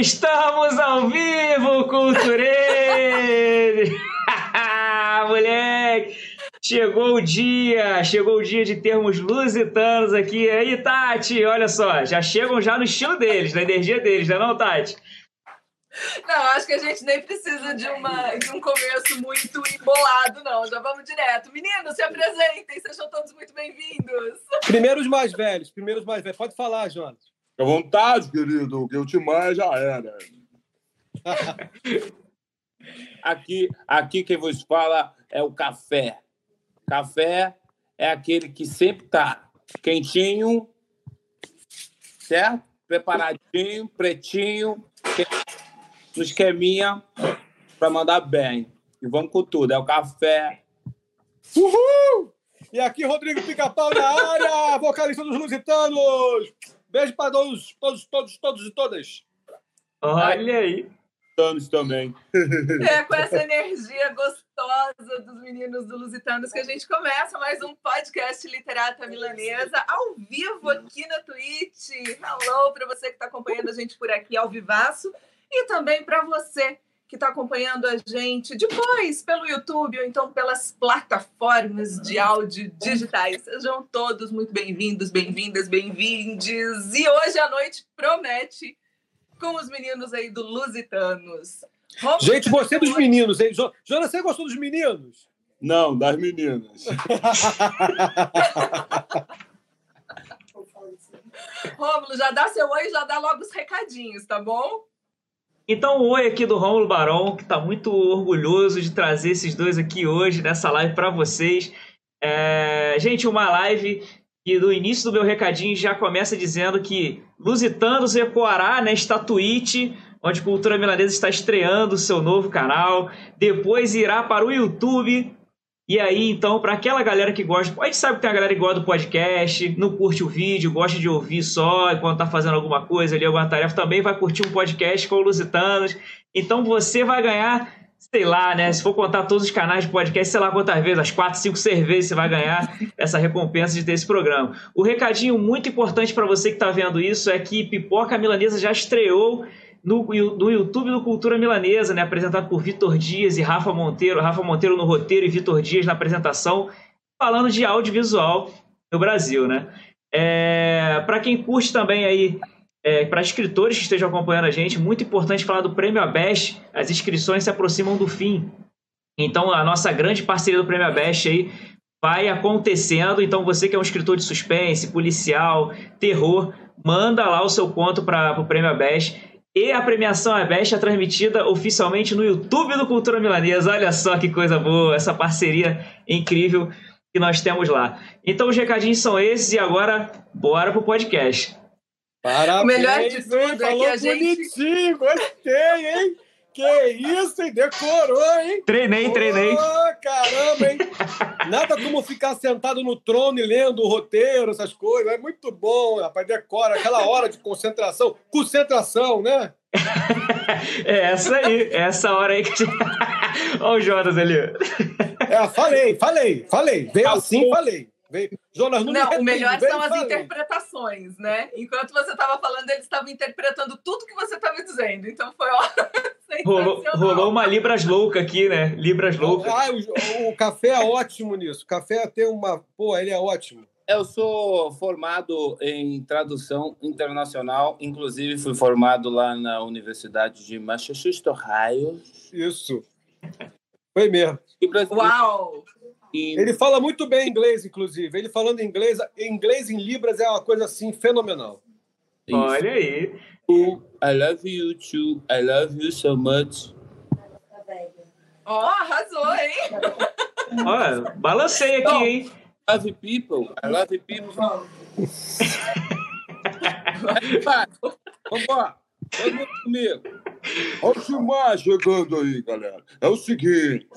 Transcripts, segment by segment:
Estamos ao vivo, Culturene! Moleque! Chegou o dia, chegou o dia de termos lusitanos aqui. E aí, Tati, olha só, já chegam já no estilo deles, na energia deles, não é não, Tati? Não, acho que a gente nem precisa de, uma, de um começo muito embolado, não. Já vamos direto. Meninos, se apresentem, sejam todos muito bem-vindos. Primeiros mais velhos, primeiros mais velhos. Pode falar, Jonas. Fica à vontade, querido, que o Timaya já era. aqui, aqui quem vos fala é o café. Café é aquele que sempre tá quentinho, certo? Preparadinho, pretinho, no esqueminha para mandar bem. E vamos com tudo. É o café. Uhul! E aqui, Rodrigo Pica-Pau na área, vocalista dos Lusitanos. Beijo para todos, todos, todos, todos e todas. Olha aí. Lusitanos também. É com essa energia gostosa dos meninos do Lusitanos que a gente começa mais um podcast Literata Milanesa ao vivo aqui na Twitch. Hello para você que está acompanhando a gente por aqui ao vivaço e também para você que está acompanhando a gente depois pelo YouTube ou então pelas plataformas de áudio digitais. Sejam todos muito bem-vindos, bem-vindas, bem-vindes. E hoje a noite promete com os meninos aí do Lusitanos. Vamos gente, você dos meninos, hein? Jonas, você gostou dos meninos? Não, das meninas. Rômulo, já dá seu oi e já dá logo os recadinhos, tá bom? Então, um oi aqui do Rômulo Barão, que está muito orgulhoso de trazer esses dois aqui hoje nessa live para vocês. É... Gente, uma live que no início do meu recadinho já começa dizendo que Lusitanos ecoará nesta Twitch, onde Cultura Milanesa está estreando o seu novo canal. Depois irá para o YouTube e aí, então, para aquela galera que gosta, a gente sabe que tem a galera que gosta do podcast, não curte o vídeo, gosta de ouvir só enquanto tá fazendo alguma coisa ali, alguma tarefa, também vai curtir um podcast com o Lusitanos. Então você vai ganhar, sei lá, né? Se for contar todos os canais de podcast, sei lá quantas vezes, as quatro, cinco cervejas você vai ganhar essa recompensa de ter esse programa. O recadinho muito importante para você que tá vendo isso é que Pipoca Milanesa já estreou no, no YouTube do Cultura Milanesa, né, apresentado por Vitor Dias e Rafa Monteiro, Rafa Monteiro no roteiro e Vitor Dias na apresentação, falando de audiovisual no Brasil, né? É, para quem curte também aí, é, para escritores que estejam acompanhando a gente, muito importante falar do Prêmio Abest, as inscrições se aproximam do fim. Então, a nossa grande parceria do Prêmio Abest aí vai acontecendo. Então, você que é um escritor de suspense, policial, terror, manda lá o seu conto para o Prêmio Abest e a premiação Abest é transmitida oficialmente no YouTube do Cultura Milanesa. Olha só que coisa boa, essa parceria incrível que nós temos lá. Então os recadinhos são esses e agora bora pro podcast. Parabéns, o melhor de tudo é que a gente... bonitinho, gostei, hein? Que isso, hein? Decorou, hein? Treinei, treinei. Oh, caramba, hein? Nada como ficar sentado no trono e lendo o roteiro, essas coisas. É muito bom, rapaz. Decora aquela hora de concentração. Concentração, né? é essa aí, é essa hora aí que. Olha o Jonas ali. É, falei, falei, falei. Veio assim, falei. Jonas não, não o melhor são as interpretações, né? Enquanto você estava falando, eles estavam interpretando tudo que você estava dizendo. Então foi ó, rolou, rolou uma Libras louca aqui, né? Libras louca. Ah, o, o, café é ótimo nisso. O café tem uma. Pô, ele é ótimo. Eu sou formado em tradução internacional, inclusive fui formado lá na Universidade de Massachusetts, Ohio. Isso. Foi mesmo. Uau! Ele fala muito bem inglês, inclusive. Ele falando inglês, inglês em Libras é uma coisa assim fenomenal. Isso. Olha aí. I love you too. I love you so much. Ó, oh, arrasou, hein? Olha, balancei aqui, hein? I love people. I love people. Vambora. Todo mundo comigo. Olha o Gilmar chegando aí, galera. É o seguinte.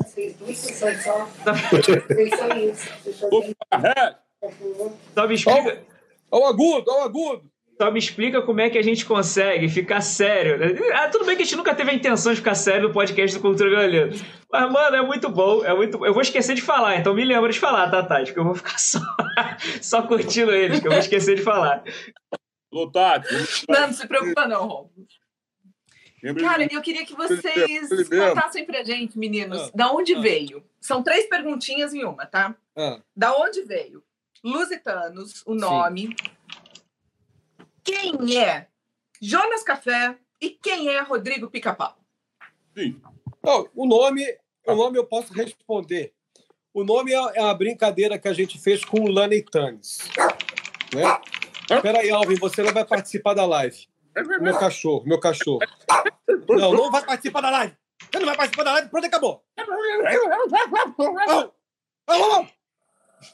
Só me explica. Olha o agudo, olha o agudo. Só me explica como é que a gente consegue ficar sério. Ah, tudo bem que a gente nunca teve a intenção de ficar sério no podcast do Cultura Violenta. Mas, mano, é muito bom. É muito... Eu vou esquecer de falar, então me lembra de falar, tá, Tati? Porque eu vou ficar só, só curtindo eles, que eu vou esquecer de falar. Tati. Não, não se preocupa, não, Romulo. Cara, eu queria que vocês contassem pra gente, meninos, Ah. da onde Ah. veio. São três perguntinhas em uma, tá? Ah, Da onde veio? Lusitanos, o nome. Quem é Jonas Café e quem é Rodrigo Pica-Pau? Sim. O nome, o nome eu posso responder. O nome é é uma brincadeira que a gente fez com o Laney Tanis. Né? Espera aí, Alvin, você não vai participar da live. Meu cachorro, meu cachorro. Não, não vai participar da live. Você não vai participar da live, pronto, acabou. Au, au, au.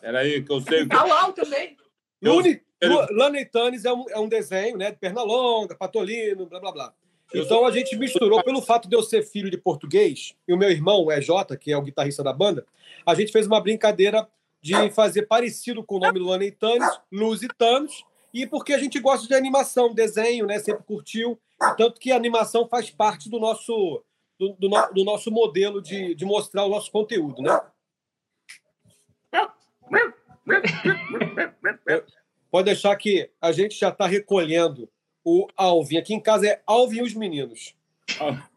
Peraí, que eu sei. Au, au também. Lune, Tanis é um, é um desenho né, de perna longa, patolino, blá blá blá. Então a gente misturou, pelo fato de eu ser filho de português, e o meu irmão, o EJ, que é o guitarrista da banda, a gente fez uma brincadeira de fazer parecido com o nome Laney Tanis, Lusitanos, e porque a gente gosta de animação, desenho, né? Sempre curtiu. Tanto que a animação faz parte do nosso, do, do no- do nosso modelo de, de mostrar o nosso conteúdo, né? Pode deixar que a gente já está recolhendo o Alvin. Aqui em casa é Alvin e os meninos. Ah,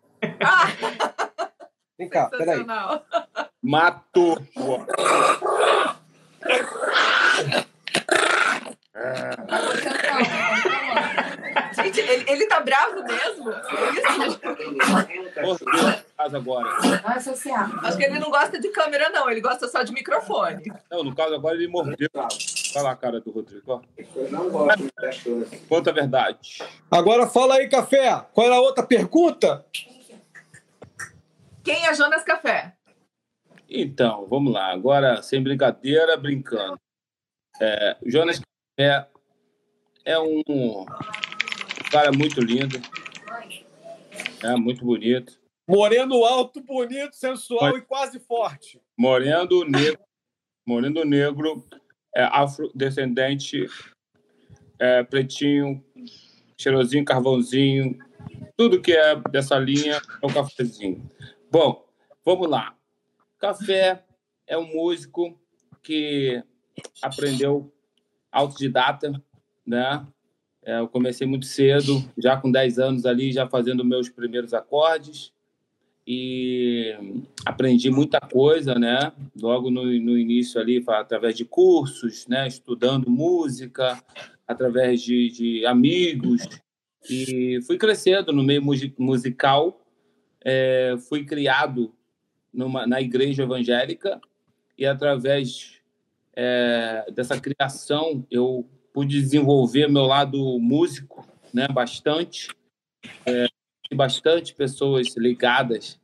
Vem cá, peraí. sensacional. Matou. Gente, ele, ele tá bravo mesmo? É isso? Casa agora. Acho que ele não gosta de câmera, não. Ele gosta só de microfone. Não, no caso agora ele mordeu. Lá a cara do Rodrigo. Conta a verdade. Agora fala aí, Café. Qual era a outra pergunta? Quem é Jonas Café? Então, vamos lá. Agora, sem brincadeira, brincando. É, Jonas é, é um cara muito lindo. É muito bonito. Moreno alto, bonito, sensual e quase forte. Moreno negro. Moreno negro. É afrodescendente. É, pretinho. Cheirosinho, carvãozinho. Tudo que é dessa linha é um cafezinho. Bom, vamos lá. Café é um músico que aprendeu autodidata, né? É, eu comecei muito cedo, já com 10 anos ali, já fazendo meus primeiros acordes e aprendi muita coisa, né? Logo no, no início ali, através de cursos, né? Estudando música, através de, de amigos e fui crescendo no meio musi- musical. É, fui criado numa, na igreja evangélica e através é, dessa criação eu pude desenvolver meu lado músico, né, bastante, é, bastante pessoas ligadas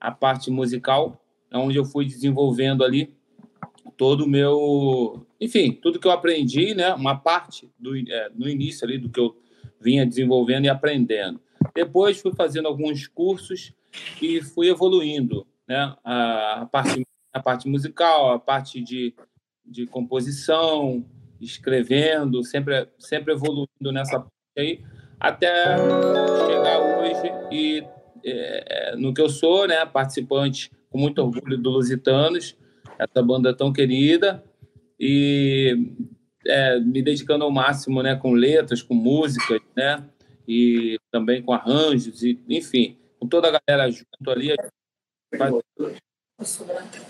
à parte musical, onde eu fui desenvolvendo ali todo o meu, enfim, tudo que eu aprendi, né, uma parte do é, no início ali do que eu vinha desenvolvendo e aprendendo. Depois fui fazendo alguns cursos e fui evoluindo, né? A, a parte a parte musical, a parte de, de composição, escrevendo, sempre sempre evoluindo nessa parte aí, até chegar hoje e é, no que eu sou, né? Participante com muito orgulho do Lusitanos, essa banda tão querida e é, me dedicando ao máximo, né? Com letras, com músicas, né? E também com arranjos e enfim, com toda a galera junto ali, faz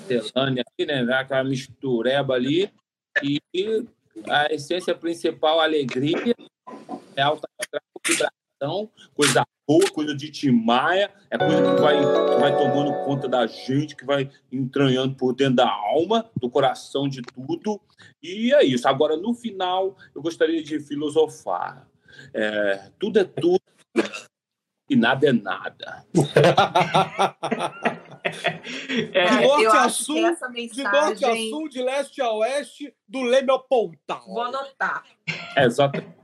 Telânia aqui, né? Aquela mistureba ali. E a essência principal, alegria, é alta vibração, coisa boa, coisa de Timaya, é coisa que vai, que vai tomando conta da gente, que vai entranhando por dentro da alma, do coração, de tudo. E é isso. Agora, no final, eu gostaria de filosofar. É, tudo é tudo e nada é nada. É, De norte eu a acho sul, que essa De norte a mensagem... sul, de leste a oeste, do Leme ao Pontal. Vou anotar. É, exatamente.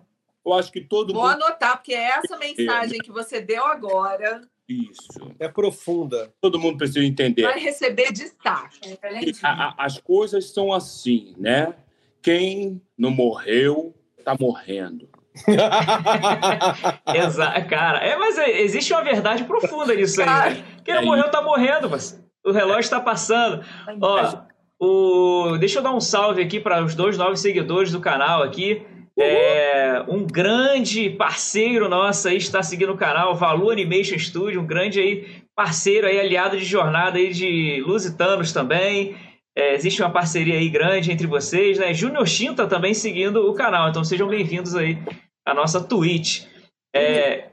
Eu acho que todo Vou mundo. anotar, porque é essa mensagem que você deu agora Isso. É profunda. Todo mundo precisa entender. vai receber destaque. que a- a- as coisas são assim, né? Quem não morreu, tá morrendo. Exato, cara. É, mas é, existe uma verdade profunda nisso aí. Né? Quem não É morreu tá morrendo, mas o relógio tá passando. Ó, o... deixa eu dar um salve aqui para os dois novos seguidores do canal aqui. É, um grande parceiro nosso aí está seguindo o canal, Valu Animation Studio, um grande aí parceiro aí, aliado de jornada aí de Lusitanos também. É, existe uma parceria aí grande entre vocês, né? Júnior Chinta também seguindo o canal, então sejam bem-vindos aí à nossa Twitch. É,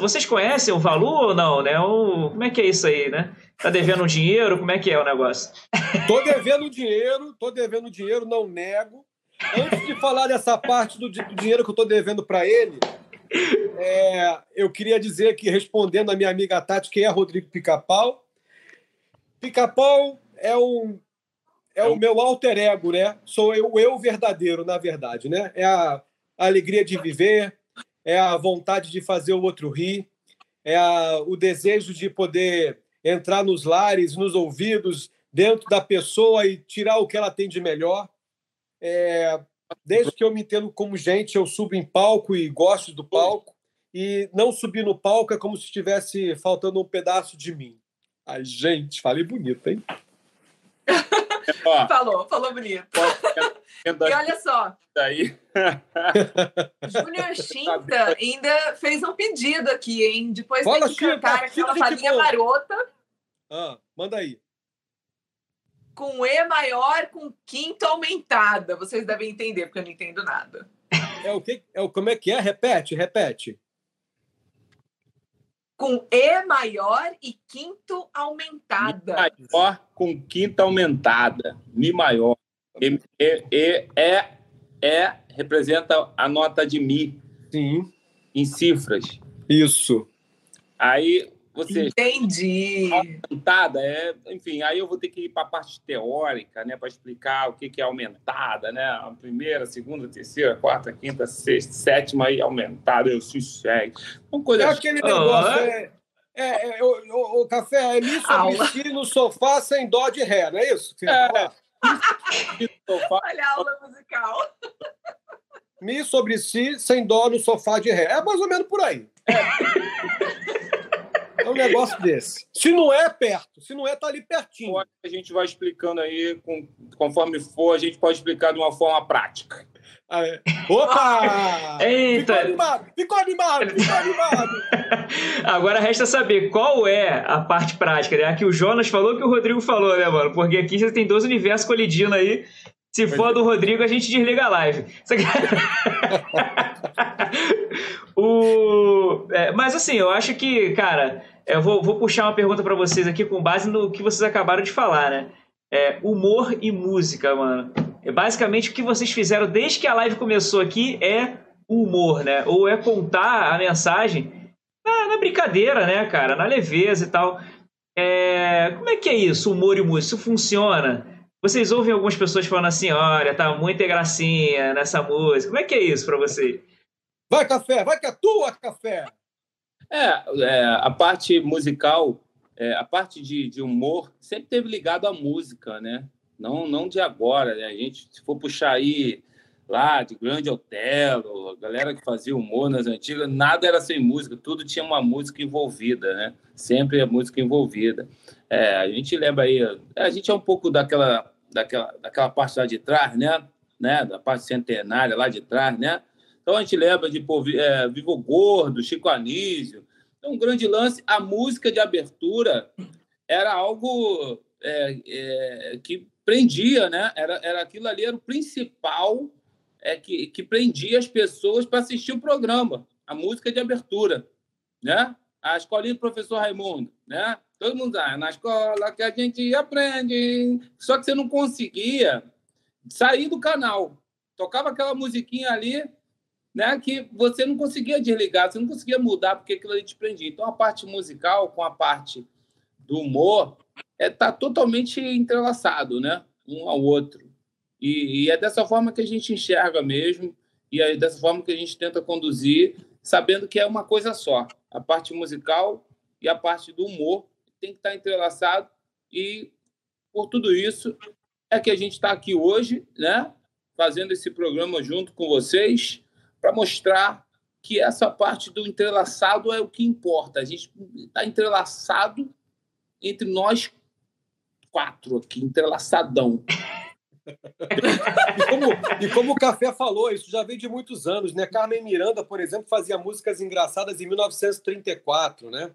vocês conhecem o Valu ou não, né? O, como é que é isso aí, né? Tá devendo um dinheiro? Como é que é o negócio? Tô devendo dinheiro, tô devendo dinheiro, não nego. Antes de falar dessa parte do, do dinheiro que eu tô devendo para ele, é, eu queria dizer que, respondendo a minha amiga Tati, quem é Rodrigo Pica-Pau, Pica-Pau é um é o meu alter ego, né? Sou eu, o eu verdadeiro, na verdade, né? É a, a alegria de viver, é a vontade de fazer o outro rir, é a, o desejo de poder entrar nos lares, nos ouvidos, dentro da pessoa e tirar o que ela tem de melhor. É, desde que eu me entendo como gente, eu subo em palco e gosto do palco. E não subir no palco é como se estivesse faltando um pedaço de mim. Ai, gente, falei bonito, hein? Ó, Falou, falou bonito. E olha só, aí. Júnior Chinta ainda fez um pedido aqui, hein? Depois Fala, tem que Chinta, cantar aquela boa. marota Ah, manda aí. com E maior com quinta aumentada. Vocês devem entender, porque eu não entendo nada. É o que? É o como é que é? Repete, repete. Com E maior e quinto aumentada. maior com quinta aumentada. Mi maior. E, e, e, é, é representa a nota de Mi Sim. em cifras. Isso. Aí você Entendi. aumentada é, enfim, aí eu vou ter que ir para a parte teórica, né, para explicar o que que é aumentada, né? A primeira, a segunda, a terceira, a quarta, a quinta, a sexta, sétima aí aumentada, eu sossego. Uma É coisa aquele Ah, negócio. é? É, é, é, o, o- o café é mi sobre Aula. si no sofá sem dó de ré, não é isso? que É. faço. Olha a aula musical. Mi sobre si sem dó no sofá de ré. É mais ou menos por aí. É um negócio desse. Se não é perto, se não é, tá ali pertinho. A gente vai explicando aí, com- conforme for, a gente pode explicar de uma forma prática. Ah, é. Opa! Eita! Ficou animado, ficou animado, ficou animado. Agora resta saber qual é a parte prática, né? A que o Jonas falou que o Rodrigo falou, né, mano? Porque aqui já tem dois universos colidindo aí. Se for a do Rodrigo, a gente desliga a live. Isso aqui- o... é, mas assim, eu acho que, cara, eu vou, vou puxar uma pergunta pra vocês aqui com base no que vocês acabaram de falar, né? É, humor e música, mano. É basicamente o que vocês fizeram desde que a live começou aqui é humor, né? Ou é contar a mensagem na, na brincadeira, né, cara? Na leveza e tal. É, como é que é isso, humor e música? Isso funciona? Vocês ouvem algumas pessoas falando assim, olha, tá muita gracinha nessa música. Como é que é isso pra vocês? Vai, café, vai que é tua, café. É, é, a parte musical, é, a parte de, de humor sempre teve ligado à música, né? Não, não de agora, né? A gente, se for puxar aí lá de Grande Otelo, a galera que fazia humor nas antigas, nada era sem música, tudo tinha uma música envolvida, né? Sempre a música envolvida. É, a gente lembra aí, é, a gente é um pouco daquela, daquela, daquela parte lá de trás, né? né? Da parte centenária lá de trás, né? Então a gente lembra de pô, é, Vivo Gordo, Chico Anísio. Então, um grande lance. A música de abertura era algo é, é, que prendia, né? Era, era aquilo ali, era o principal é, que, que prendia as pessoas para assistir o programa. A música de abertura, né? A escolinha do professor Raimundo, né? Todo mundo ah, na escola que a gente aprende. Só que você não conseguia sair do canal. Tocava aquela musiquinha ali, né, que você não conseguia desligar, você não conseguia mudar porque aquilo ali te prendia. Então a parte musical com a parte do humor é tá totalmente entrelaçado, né, um ao outro. E, e é dessa forma que a gente enxerga mesmo e é dessa forma que a gente tenta conduzir, sabendo que é uma coisa só. A parte musical e a parte do humor tem que estar entrelaçado e por tudo isso é que a gente está aqui hoje, né, fazendo esse programa junto com vocês para mostrar que essa parte do entrelaçado é o que importa. A gente está entrelaçado entre nós quatro aqui, entrelaçadão. e, como, e como o Café falou, isso já vem de muitos anos, né? Carmen Miranda, por exemplo, fazia músicas engraçadas em 1934, né?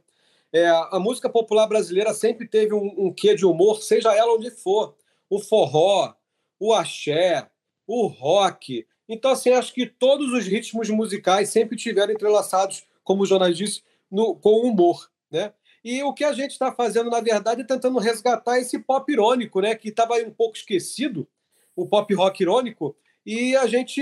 É, a música popular brasileira sempre teve um, um quê de humor, seja ela onde for. O forró, o axé, o rock. Então, assim, acho que todos os ritmos musicais sempre tiveram entrelaçados, como o Jonas disse, no, com humor, né? E o que a gente está fazendo, na verdade, é tentando resgatar esse pop irônico, né? Que estava um pouco esquecido, o pop rock irônico, e a gente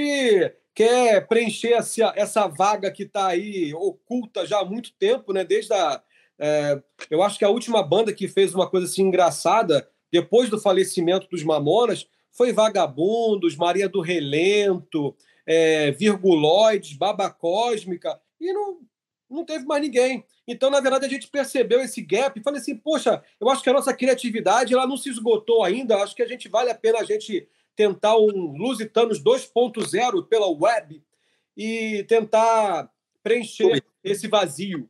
quer preencher essa, essa vaga que está aí oculta já há muito tempo, né? Desde a. É, eu acho que a última banda que fez uma coisa assim engraçada, depois do falecimento dos Mamonas, foi Vagabundos, Maria do Relento, é, Virguloides, Baba Cósmica, e não, não teve mais ninguém. Então, na verdade, a gente percebeu esse gap e falei assim, poxa, eu acho que a nossa criatividade ela não se esgotou ainda, acho que a gente vale a pena a gente tentar um Lusitanos 2.0 pela web e tentar preencher esse vazio.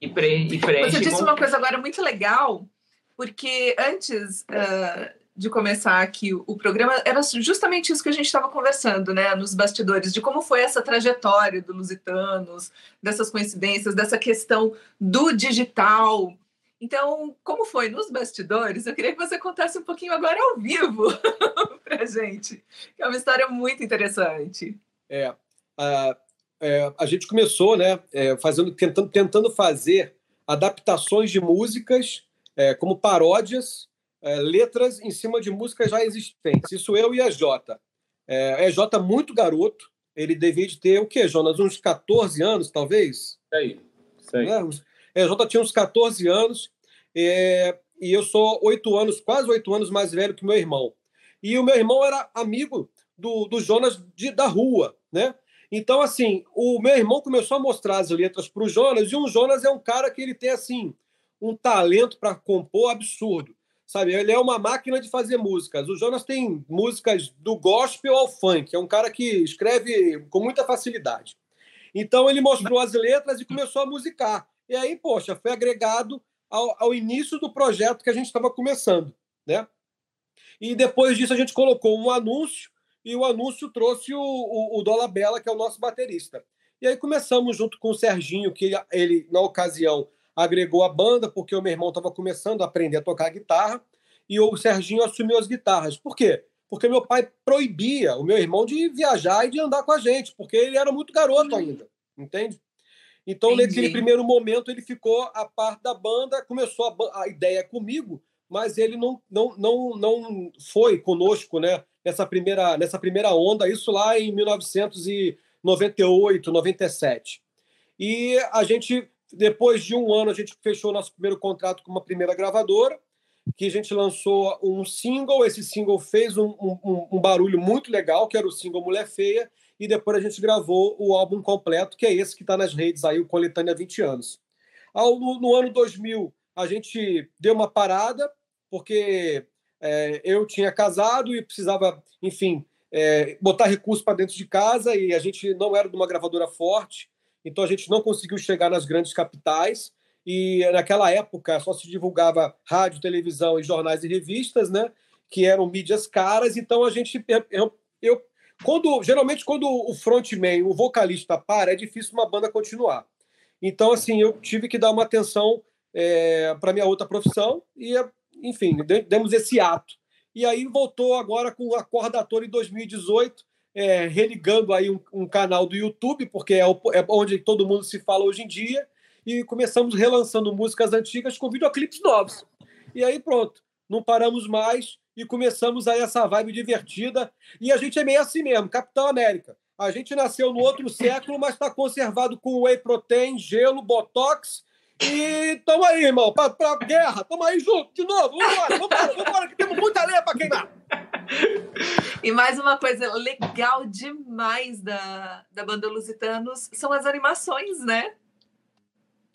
E, pre e preenche Você disse uma coisa agora muito legal, porque antes uh, de começar aqui o, programa, era justamente isso que a gente estava conversando, né, nos bastidores, de como foi essa trajetória do Lusitanos, dessas coincidências, dessa questão do digital, então, como foi nos bastidores, eu queria que você contasse um pouquinho agora ao vivo para gente, que é uma história muito interessante. É, a, é, a gente começou, né, é, fazendo, tentando, tentando fazer adaptações de músicas é, como paródias, é, letras em cima de músicas já existentes. Isso eu e a Jota. É, é Jota muito garoto, ele devia de ter o quê, Jonas? Uns 14 anos, talvez? Sei, sei. Né? É, Jota tinha uns 14 anos é, e eu sou oito anos, quase oito anos mais velho que meu irmão. E o meu irmão era amigo do, do Jonas de, da rua, né? Então, assim, o meu irmão começou a mostrar as letras para o Jonas, e o Jonas é um cara que ele tem, assim, um talento para compor absurdo, sabe? Ele é uma máquina de fazer músicas. O Jonas tem músicas do gospel ao funk, é um cara que escreve com muita facilidade. Então, ele mostrou as letras e começou a musicar. E aí, poxa, foi agregado ao, ao início do projeto que a gente estava começando, né? E depois disso a gente colocou um anúncio e o anúncio trouxe o, o, o Dola Bela, que é o nosso baterista. E aí começamos junto com o Serginho, que ele, na ocasião, agregou a banda, porque o meu irmão estava começando a aprender a tocar guitarra, e o Serginho assumiu as guitarras. Por quê? Porque meu pai proibia o meu irmão de viajar e de andar com a gente, porque ele era muito garoto ainda, entende? Então, Entendi. naquele primeiro momento, ele ficou a parte da banda, começou a, a, ideia comigo, mas ele não, não, não, não foi conosco né, nessa, primeira, nessa primeira onda, isso lá em 1998, 97. E a gente, depois de um ano, a gente fechou nosso primeiro contrato com uma primeira gravadora, que a gente lançou um single, esse single fez um, um, um barulho muito legal, que era o single Mulher Feia, e depois a gente gravou o álbum completo, que é esse que está nas redes aí, o Coletânea 20 anos. Ao, no, no, ano 2000, a gente deu uma parada, porque é, eu tinha casado e precisava, enfim, é, botar recursos para dentro de casa e a gente não era de uma gravadora forte, então a gente não conseguiu chegar nas grandes capitais. E naquela época só se divulgava rádio, televisão e jornais e revistas, né? Que eram mídias caras. Então a gente, eu, eu quando, geralmente, quando o frontman, o vocalista para, é difícil uma banda continuar. Então, assim, eu tive que dar uma atenção é, para minha outra profissão e, enfim, demos esse ato. E aí voltou agora com a Corda Ator em 2018, é, religando aí um, um, canal do YouTube, porque é, o, é, onde todo mundo se fala hoje em dia, e começamos relançando músicas antigas com videoclipes novos. E aí pronto, não paramos mais, e começamos aí essa vibe divertida. E a gente é meio assim mesmo, Capitão América. A gente nasceu no outro século, mas está conservado com whey protein, gelo, botox. E tamo aí, irmão, pra, pra guerra. Tamo aí junto, de novo. Vambora, vambora, vambora, que temos muita lenha pra queimar. E mais uma coisa legal demais da, da banda Lusitanos são as animações, né?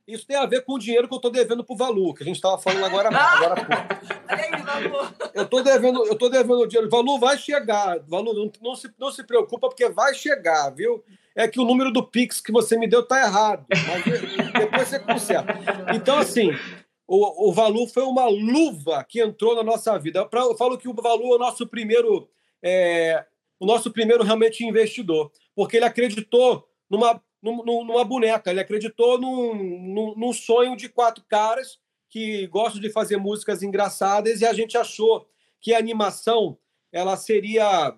Isso tem a ver com o dinheiro que eu estou devendo para o Valu, que a gente estava falando agora. agora eu estou devendo, eu estou devendo o dinheiro. Valu vai chegar. Valu, não, não, se, não se preocupa, porque vai chegar, viu? É que o número do Pix que você me deu está errado. Mas depois você conserta. Então, assim, o, o Valu foi uma luva que entrou na nossa vida. Eu falo que o Valu é o nosso primeiro, é, o nosso primeiro realmente investidor, porque ele acreditou numa, numa boneca, ele acreditou num, num, sonho de quatro caras que gostam de fazer músicas engraçadas e a gente achou que a animação ela seria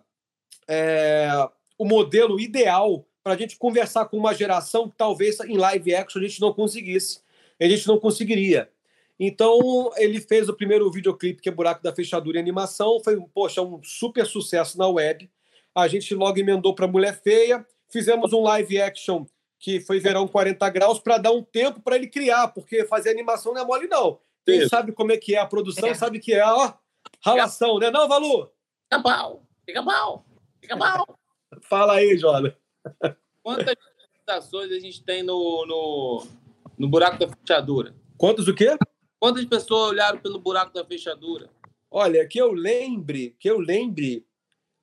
é, o modelo ideal para a gente conversar com uma geração que talvez em live action a gente não conseguisse, a gente não conseguiria. Então ele fez o primeiro videoclipe que é Buraco da Fechadura em animação, foi poxa um super sucesso na web. A gente logo emendou para Mulher Feia, fizemos um live action que foi Verão 40 Graus para dar um tempo para ele criar, porque fazer animação não é mole não. Quem Isso. sabe como é que é a produção, é. sabe que é, ó, ralação, né? Não, Valu? Fica mal, fica mal, fica mal. Fala aí, Jona. Quantas visualizações a gente tem no, no, no buraco da fechadura? Quantas o quê? Quantas pessoas olharam pelo buraco da fechadura? Olha, que eu lembre, que eu lembre,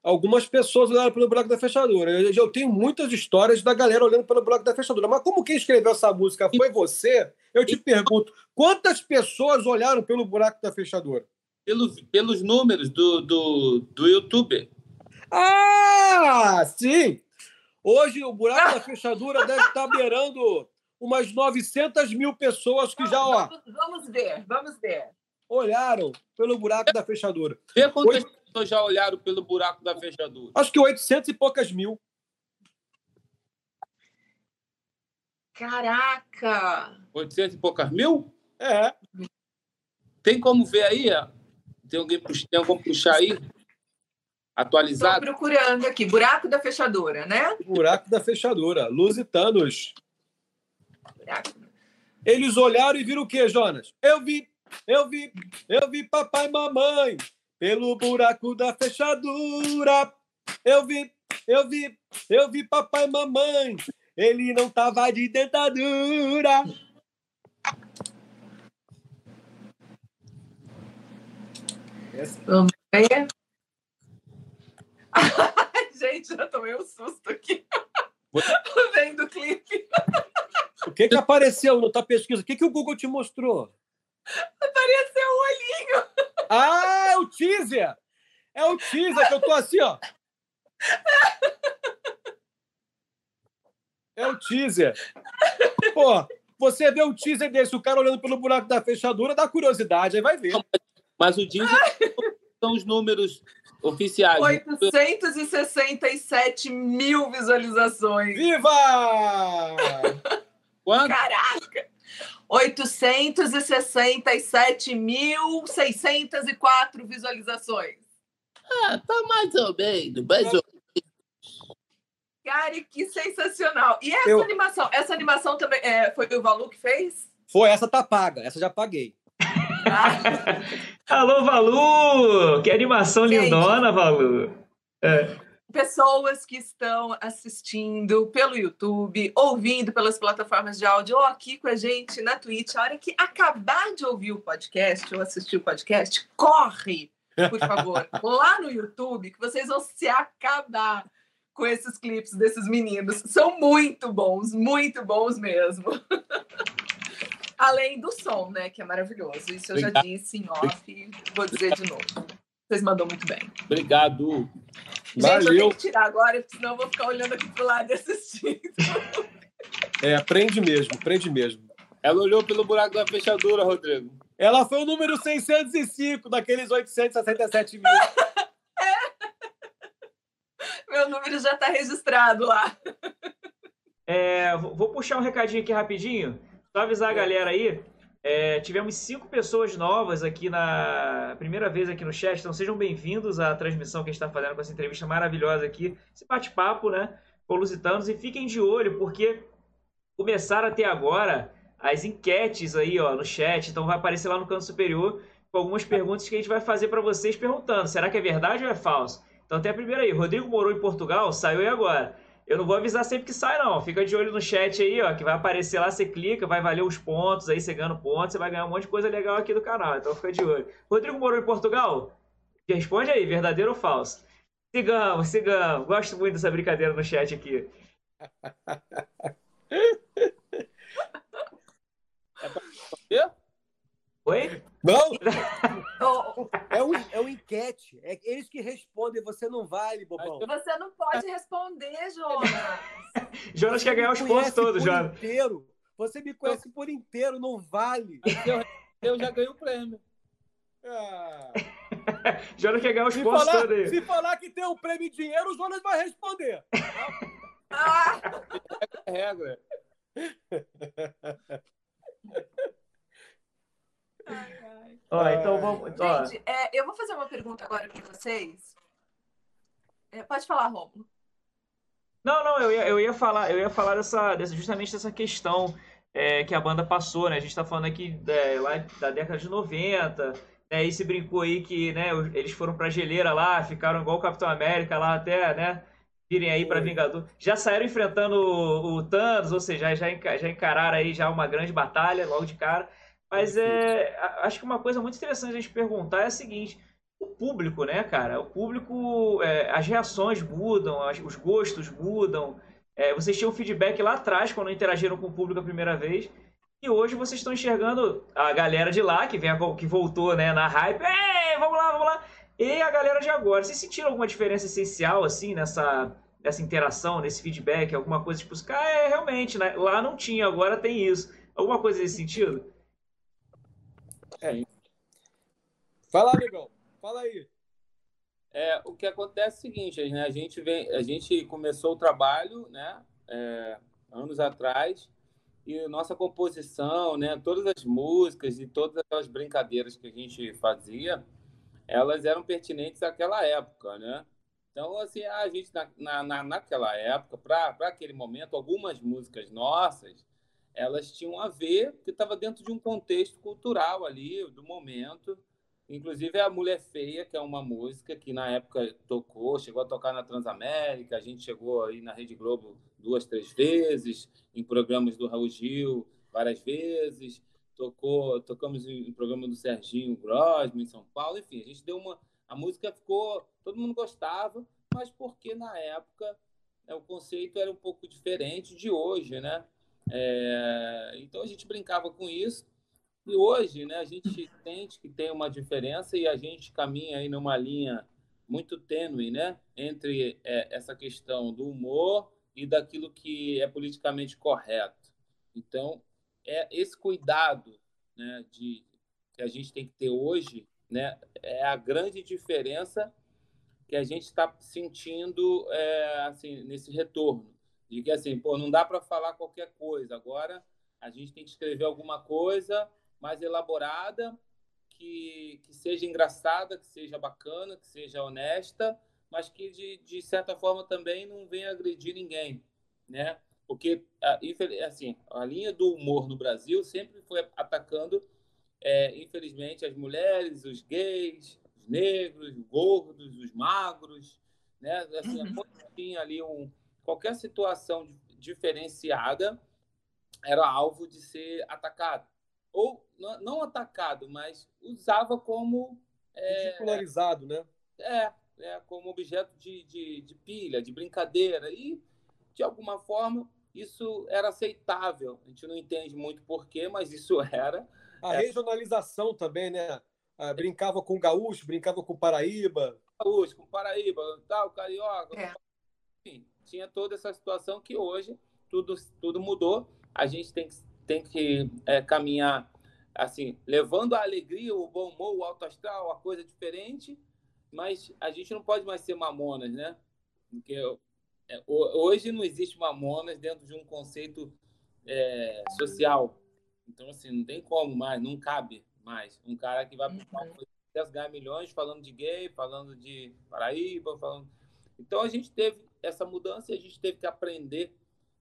algumas pessoas olharam pelo buraco da fechadura. Eu, eu tenho muitas histórias da galera olhando pelo buraco da fechadura. Mas como quem escreveu essa música foi você, eu te pergunto, quantas pessoas olharam pelo buraco da fechadura? Pelo, pelos números do, do, do YouTube. Ah, sim! Hoje o buraco da fechadura deve estar beirando umas 900 mil pessoas que já, ó. Vamos ver, vamos ver. Olharam pelo buraco da fechadura. Vê quantas Oito... pessoas já olharam pelo buraco da fechadura? Acho que 800 e poucas mil. Caraca! 800 e poucas mil? É. Tem como ver aí? Tem alguém tem como puxar aí? Atualizado? Estou procurando aqui. Buraco da fechadura, né? Buraco da fechadura. Lusitanos. Eles olharam e viram o quê, Jonas? Eu vi, eu vi, eu vi papai e mamãe pelo buraco da fechadura. Eu vi, eu vi, eu vi papai e mamãe. Ele não tava de dentadura. Vamos ver. Gente, já tomei um susto aqui. Vendo o clipe. O que, que apareceu na tua pesquisa? O que, que o Google te mostrou? Apareceu o olhinho. Ah, é o teaser! É o teaser que eu tô assim, ó. É o teaser. Pô, você vê um teaser desse, o cara olhando pelo buraco da fechadura, dá curiosidade, aí vai ver. Mas o teaser são os números oficiais. 867 mil visualizações. Viva! Quanto? Caraca! 867.604 visualizações. Ah, tá mais ou menos, mais ou menos. Cara, que sensacional. E essa eu... animação? Essa animação também é, foi o Valu que fez? Foi, essa tá paga, essa já paguei. Alô, Valu! Que animação Gente, lindona, Valu! É. Pessoas que estão assistindo pelo YouTube, ouvindo pelas plataformas de áudio, ou aqui com a gente na Twitch, a hora que acabar de ouvir o podcast ou assistir o podcast, corre, por favor, lá no YouTube, que vocês vão se acabar com esses clipes desses meninos. São muito bons, muito bons mesmo. Além do som, né? Que é maravilhoso. Isso eu Obrigado. já disse em off, vou dizer de novo. Vocês mandam muito bem. Obrigado. Gente, Valeu. eu tenho que tirar agora, senão eu vou ficar olhando aqui pro lado e assistindo. É, aprende mesmo, aprende mesmo. Ela olhou pelo buraco da fechadura, Rodrigo. Ela foi o número 605 daqueles 867 mil. é. Meu número já está registrado lá. É, vou puxar um recadinho aqui rapidinho. Só avisar a galera aí. É, tivemos cinco pessoas novas aqui na primeira vez aqui no chat, então sejam bem-vindos à transmissão que a gente está fazendo com essa entrevista maravilhosa aqui, esse bate-papo, né, com lusitanos e fiquem de olho porque começaram até agora as enquetes aí, ó, no chat, então vai aparecer lá no canto superior com algumas perguntas que a gente vai fazer para vocês perguntando, será que é verdade ou é falso? Então até a primeira aí, Rodrigo morou em Portugal, saiu aí agora. Eu não vou avisar sempre que sai, não. Fica de olho no chat aí, ó, que vai aparecer lá, você clica, vai valer os pontos, aí você ganha pontos, você vai ganhar um monte de coisa legal aqui do canal. Então fica de olho. Rodrigo morou em Portugal? Responde aí, verdadeiro ou falso? Sigamos, sigamos. Gosto muito dessa brincadeira no chat aqui. É pra Oi? Não, é um, é um enquete. É eles que respondem, você não vale, bobão. Você não pode responder, Jonas. Jonas quer ganhar os Me pontos conhece todos, por Jonas. inteiro. Você me conhece por inteiro, não vale. Eu já ganhei o prêmio. Ah. Jonas quer ganhar os Se, pontos falar, todos aí. se falar que tem um prêmio em dinheiro, o Jonas vai responder. Ah, É regra. ai, ai. Ó, então vamos. Ó, Gente, é, eu vou fazer uma pergunta agora para vocês. É, pode falar, Romulo. Não, não, eu ia, eu ia falar, eu ia falar dessa, dessa- justamente dessa questão é, que a banda passou, né? A gente tá falando aqui é, lá da década de 90, né? Aí se brincou aí que, né, eles foram pra geleira lá, ficaram igual o Capitão América lá até, né? Virem aí pra Foi. Vingador. Já saíram enfrentando o, o Thanos, ou seja, já, já encararam aí já uma grande batalha logo de cara. Mas é, acho que uma coisa muito interessante a gente perguntar é a seguinte: o público, né, cara? O público, é, as reações mudam, as- os gostos mudam. É, vocês tinham feedback lá atrás quando interagiram com o público a primeira vez. E hoje vocês estão enxergando a galera de lá, que, vem que voltou né, na hype. Ei, vamos lá, vamos lá. E a galera de agora. Vocês sentiram alguma diferença essencial, assim, nessa, nessa interação, nesse feedback? Alguma coisa tipo, cara, é, realmente, né? lá não tinha, agora tem isso. Alguma coisa nesse sentido? Fala, amigão. Fala aí. É, o que acontece é o seguinte, né? A gente vem, a gente começou o trabalho, né? é, anos atrás e nossa composição, né? Todas as músicas e todas aquelas brincadeiras que a gente fazia, elas eram pertinentes àquela época, né? Então, assim, a gente na, na- naquela época, para aquele momento, algumas músicas nossas, elas tinham a ver, porque estava dentro de um contexto cultural ali, do momento. Inclusive a Mulher Feia, que é uma música que na época tocou, chegou a tocar na Transamérica, a gente chegou aí na Rede Globo duas, três vezes, em programas do Raul Gil várias vezes, tocou, tocamos em, programa do Serginho Grosma em São Paulo, enfim, a gente deu uma a música ficou, todo mundo gostava, mas porque na época né, o conceito era um pouco diferente de hoje, né? É, então a gente brincava com isso. E hoje, né, a gente sente que tem uma diferença e a gente caminha aí numa linha muito tênue, né, entre é, essa questão do humor e daquilo que é politicamente correto. Então, é esse cuidado, né, de que a gente tem que ter hoje, né, é a grande diferença que a gente está sentindo é, assim nesse retorno de que assim, pô, não dá para falar qualquer coisa. Agora a gente tem que escrever alguma coisa mais elaborada, que, que seja engraçada, que seja bacana, que seja honesta, mas que de, de certa forma também não venha agredir ninguém, né? Porque assim, a linha do humor no Brasil sempre foi atacando, é, infelizmente, as mulheres, os gays, os negros, os gordos, os magros, né? Assim, Uhum. tinha ali um qualquer situação diferenciada era alvo de ser atacado ou não, atacado, mas usava como é, Ridicularizado, né? é, é, como objeto de, de, de pilha, de brincadeira. E, de alguma forma, isso era aceitável. A gente não entende muito porquê, mas isso era. A É. regionalização também, né? Ah, brincava com gaúcho, brincava com Paraíba. Gaúcho, com Paraíba, tal, carioca. É. Enfim, tinha toda essa situação que hoje tudo, tudo mudou. A gente tem que, tem que é, caminhar assim, levando a alegria, o bom humor, o alto astral, a coisa diferente, mas a gente não pode mais ser mamonas, né? Porque é, ho- hoje não existe mamonas dentro de um conceito é, social. Então, assim, não tem como mais, não cabe mais. Um cara que vai para Uhum. um ganhar milhões falando de gay, falando de Paraíba, falando. Então a gente teve essa mudança e a gente teve que aprender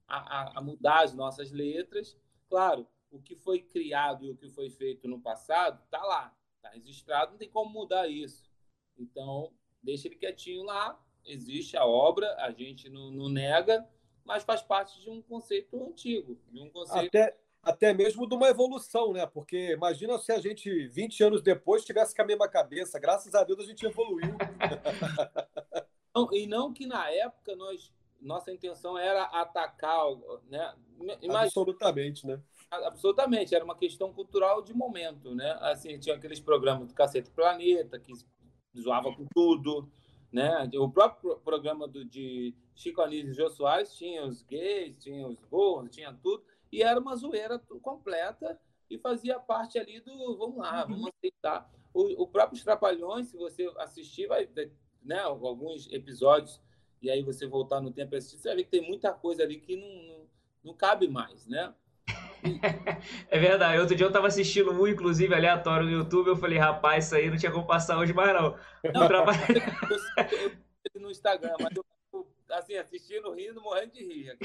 a, a, a mudar as nossas letras. Claro, o que foi criado e o que foi feito no passado está lá, está registrado, não tem como mudar isso. Então, deixa ele quietinho lá, existe a obra, a gente não, não nega, mas faz parte de um conceito antigo, de um conceito Até, até mesmo de uma evolução, né? Porque imagina se a gente, 20 anos depois, tivesse com a mesma cabeça. Graças a Deus a gente evoluiu. Não, e não que na época nós, nossa intenção era atacar, né? Imagina, Absolutamente, né? Absolutamente, era uma questão cultural de momento, né? Assim, tinha aqueles programas do Cacete Planeta, que zoava com tudo, né? O próprio programa do, de Chico Anísio e Jô Soares tinha os gays, tinha os gordos, tinha tudo, e era uma zoeira completa e fazia parte ali do vamos lá, vamos aceitar. O, o próprio Trapalhões, se você assistir, vai né, alguns episódios, e aí você voltar no tempo e assistir, você vai ver que tem muita coisa ali que não, não, não cabe mais, né? é verdade. Outro dia eu tava assistindo um, inclusive, aleatório no YouTube. Eu falei, rapaz, isso aí não tinha como passar hoje mais, não. Não, trabalho... eu, no Instagram, mas eu, assim, assistindo, rindo, morrendo de rir.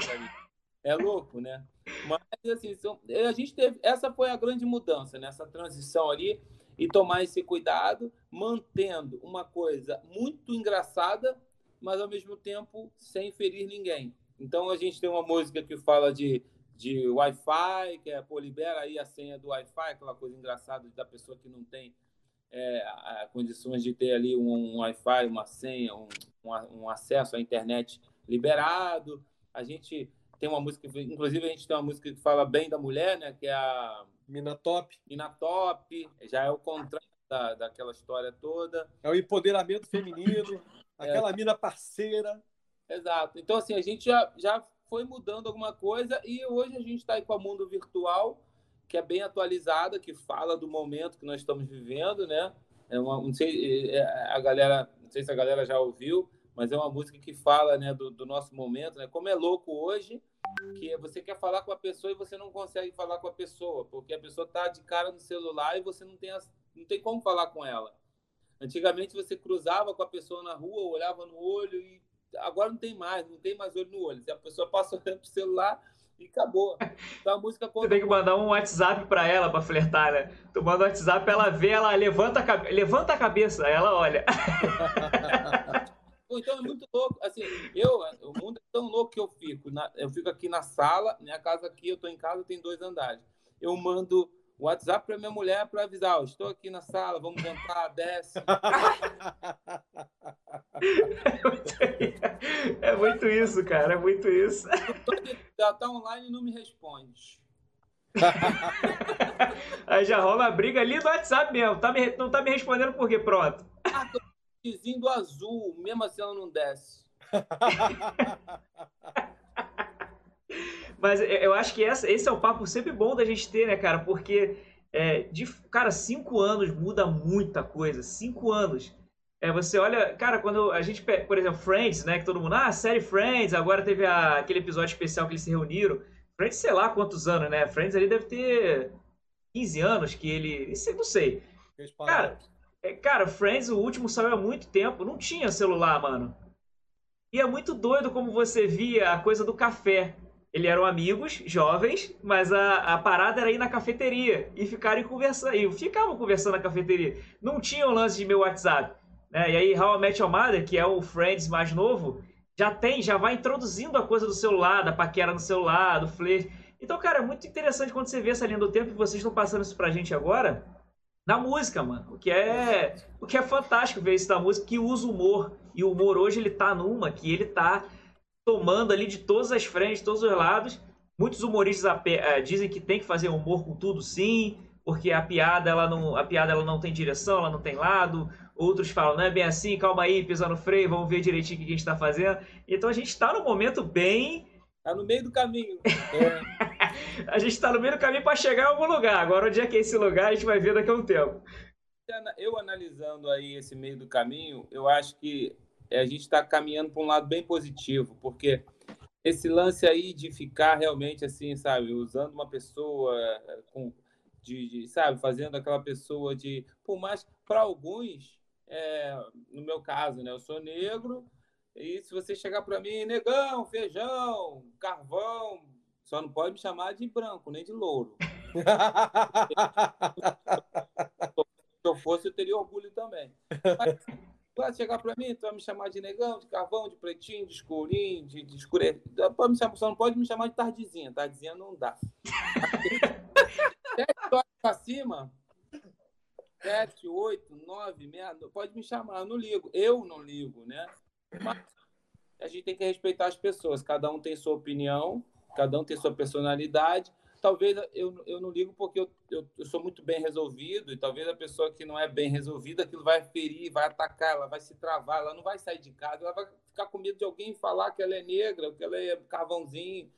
É louco, né? Mas, assim, são, a gente teve. Essa foi a grande mudança, nessa né? transição ali, e tomar esse cuidado, mantendo uma coisa muito engraçada, mas ao mesmo tempo sem ferir ninguém. Então, a gente tem uma música que fala de de Wi-Fi, que é, pô, libera aí a senha do Wi-Fi, aquela coisa engraçada da pessoa que não tem é, a, condições de ter ali um, um Wi-Fi, uma senha, um, um, um, acesso à internet liberado. A gente tem uma música, inclusive a gente tem uma música que fala bem da mulher, né? Que é a Mina Top. Mina Top, já é o contrário da, daquela história toda. É o empoderamento feminino, aquela é. mina parceira. Exato. Então, assim, a gente já, já foi mudando alguma coisa e hoje a gente está aí com o mundo virtual, que é bem atualizada, que fala do momento que nós estamos vivendo, né? É uma, não sei é, a galera, não sei se a galera já ouviu, mas é uma música que fala, né, do, do nosso momento, né? Como é louco hoje que você quer falar com a pessoa e você não consegue falar com a pessoa, porque a pessoa está de cara no celular e você não tem, não tem como falar com ela. Antigamente você cruzava com a pessoa na rua, olhava no olho e agora não tem mais, não tem mais olho no olho. Se a pessoa passa olhando pro celular e acabou. Então a música conta... Você tem que mandar um WhatsApp para ela para flertar, né? Tu manda um WhatsApp, ela vê, ela levanta a, cabe... levanta a cabeça, ela olha. então é muito louco. Assim, eu, o mundo é tão louco que eu fico. Na, eu fico aqui na sala, minha casa aqui, eu tô em casa, tem dois andares. Eu mando o WhatsApp para minha mulher para avisar, oh, estou aqui na sala, vamos jantar, desce. É muito isso, cara, é muito isso. Já tá online e não me responde. Aí já rola a briga ali no WhatsApp mesmo. Tá me, não tá me respondendo por quê? Pronto. Ah, tô vizinho azul, mesmo assim ela não desce. Mas eu acho que essa, esse é o papo sempre bom da gente ter, né, cara? Porque, é, de, cara, cinco anos muda muita coisa. Cinco anos. É, você olha, cara, quando a gente, por exemplo, Friends, né, que todo mundo, ah, série Friends, agora teve a, aquele episódio especial que eles se reuniram. Friends, sei lá quantos anos, né? Friends ali deve ter 15 anos que ele, não sei. Cara, cara, Friends, o último saiu há muito tempo, não tinha celular, mano. E é muito doido como você via a coisa do café. Eles eram amigos, jovens, mas a, a parada era ir na cafeteria e ficarem conversando. E ficavam conversando na cafeteria. Não tinha o lance de meu WhatsApp. Né? E aí, How I Met Your Mother, que é o Friends mais novo, já tem, já vai introduzindo a coisa do celular, da paquera no celular, do flerte. Então, cara, é muito interessante quando você vê essa linha do tempo e vocês estão passando isso pra gente agora na música, mano. O que é, o que é fantástico ver isso da música, que usa humor. E o humor hoje ele tá numa, que ele tá tomando ali de todas as frentes, todos os lados. Muitos humoristas eh, dizem que tem que fazer humor com tudo, sim, porque a piada ela não, a piada ela não tem direção, ela não tem lado. Outros falam, não é bem assim, calma aí, pisa no freio, vamos ver direitinho o que a gente está fazendo. Então a gente está num momento bem. Está no meio do caminho. É. a gente está no meio do caminho para chegar em algum lugar. Agora, onde é que é esse lugar, a gente vai ver daqui a um tempo. Eu analisando aí esse meio do caminho, eu acho que a gente está caminhando para um lado bem positivo, porque esse lance aí de ficar realmente assim, sabe, usando uma pessoa eh, com, de, de sabe, fazendo aquela pessoa de, por mais para alguns, é, no meu caso, né, eu sou negro e se você chegar para mim, negão, feijão, carvão, só não pode me chamar de branco nem de louro. se eu fosse, eu teria orgulho também. Mas, chegar para mim, tu vai me chamar de negão, de carvão, de pretinho, de escurinho, de, de escure... Pode me chamar, só não pode me chamar de tardezinha. Tardezinha não dá. Sete horas para cima, sete, oito, nove, meia, pode me chamar, eu não ligo. Eu não ligo, né? Mas a gente tem que respeitar as pessoas. Cada um tem sua opinião, cada um tem sua personalidade. talvez eu, eu não ligo porque eu, eu, eu, sou muito bem resolvido e talvez a pessoa que não é bem resolvida, aquilo vai ferir, vai atacar, ela vai se travar, ela não vai sair de casa, ela vai ficar com medo de alguém falar que ela é negra, que ela é carvãozinho,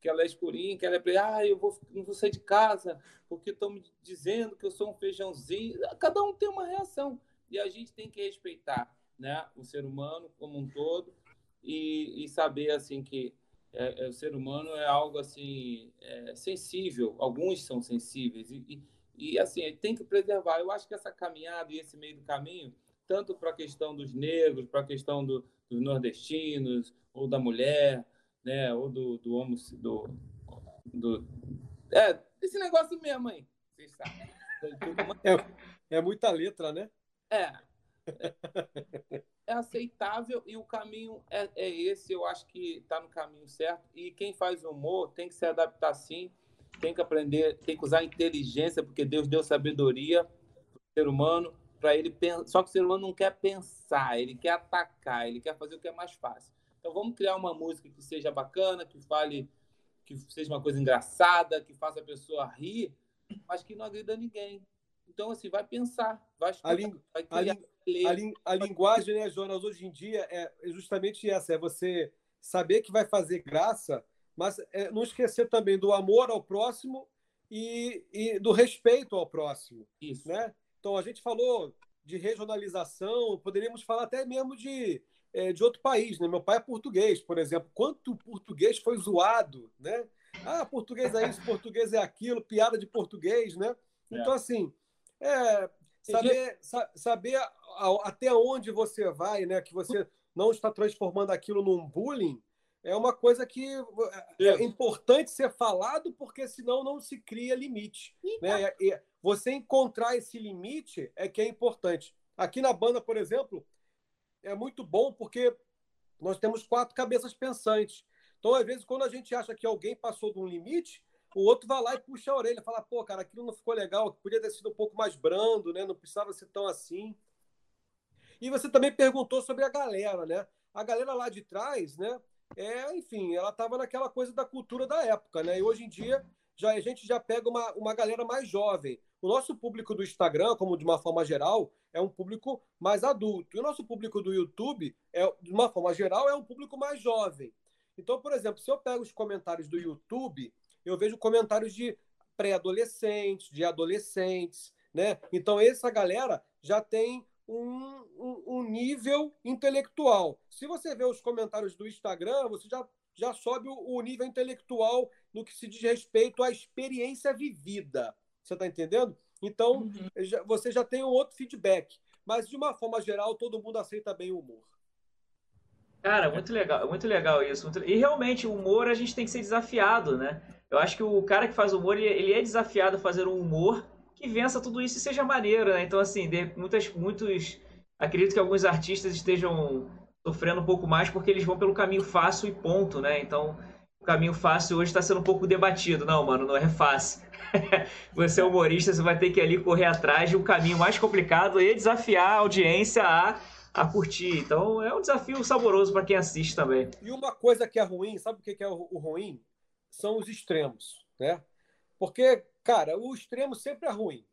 que ela é escurinha, que ela é... Ah, eu vou, não vou sair de casa porque estão me dizendo que eu sou um feijãozinho. Cada um tem uma reação e a gente tem que respeitar né, o ser humano como um todo e, e saber assim que é, é, o ser humano é algo assim é, sensível. Alguns são sensíveis e, e, e assim tem que preservar. Eu acho que essa caminhada e esse meio do caminho, tanto para a questão dos negros, para a questão do, dos nordestinos ou da mulher, né, ou do do, homo, do, do é esse negócio mesmo aí, vocês sabem. É, é muita letra, né? É, é, aceitável e o caminho é, é esse. Eu acho que está no caminho certo. E quem faz humor tem que se adaptar sim, tem que aprender, tem que usar inteligência, porque Deus deu sabedoria para o ser humano para ele pensar. Só que o ser humano não quer pensar, ele quer atacar, ele quer fazer o que é mais fácil. Então vamos criar uma música que seja bacana, que fale, que seja uma coisa engraçada, que faça a pessoa rir, mas que não agrida ninguém. Então, assim, vai pensar, vai estudar, vai criar, a, a, linguagem, né, Jonas, hoje em dia é justamente essa, é você saber que vai fazer graça, mas é não esquecer também do amor ao próximo e, e, do respeito ao próximo. Isso. Né? Então, a gente falou de regionalização, poderíamos falar até mesmo de, é, de outro país. Né? Meu pai é português, por exemplo. Quanto português foi zoado, né? Ah, português é isso, português é aquilo, piada de português, né? É. Então, assim, é, saber, saber até onde você vai, né? Que você não está transformando aquilo num bullying, é uma coisa que é, é importante ser falado, porque senão não se cria limite. Né? E você encontrar esse limite é que é importante. Aqui na banda, por exemplo, é muito bom porque nós temos quatro cabeças pensantes. Então, às vezes, quando a gente acha que alguém passou de um limite, o outro vai lá e puxa a orelha, fala, pô, cara, aquilo não ficou legal, podia ter sido um pouco mais brando, né? Não precisava ser tão assim. E você também perguntou sobre a galera, né? A galera lá de trás, né? É, enfim, ela estava naquela coisa da cultura da época, né? E hoje em dia já a gente já pega uma, uma galera mais jovem. O nosso público do Instagram, como de uma forma geral, é um público mais adulto. E o nosso público do YouTube, é, de uma forma geral, é um público mais jovem. Então, por exemplo, se eu pego os comentários do YouTube, eu vejo comentários de pré-adolescentes, de adolescentes, né? Então, essa galera já tem um, um, um, nível intelectual. Se você vê os comentários do Instagram, você já, já sobe o, o nível intelectual no que se diz respeito à experiência vivida. Você está entendendo? Então, uhum. já, você já tem um outro feedback. Mas, de uma forma geral, todo mundo aceita bem o humor. Cara, muito legal, muito legal isso. Muito... E realmente, o humor a gente tem que ser desafiado, né? Eu acho que o cara que faz humor, ele é desafiado a fazer um humor que vença tudo isso e seja maneiro, né? Então, assim, de, muitas, muitos. Acredito que alguns artistas estejam sofrendo um pouco mais porque eles vão pelo caminho fácil e ponto, né? Então, o caminho fácil hoje está sendo um pouco debatido. Não, mano, não é fácil. você é humorista, você vai ter que ali correr atrás de um caminho mais complicado e desafiar a audiência a, a curtir. Então, é um desafio saboroso para quem assiste também. E uma coisa que é ruim, sabe o que é o ruim? São os extremos, né? Porque, cara, o extremo sempre é ruim.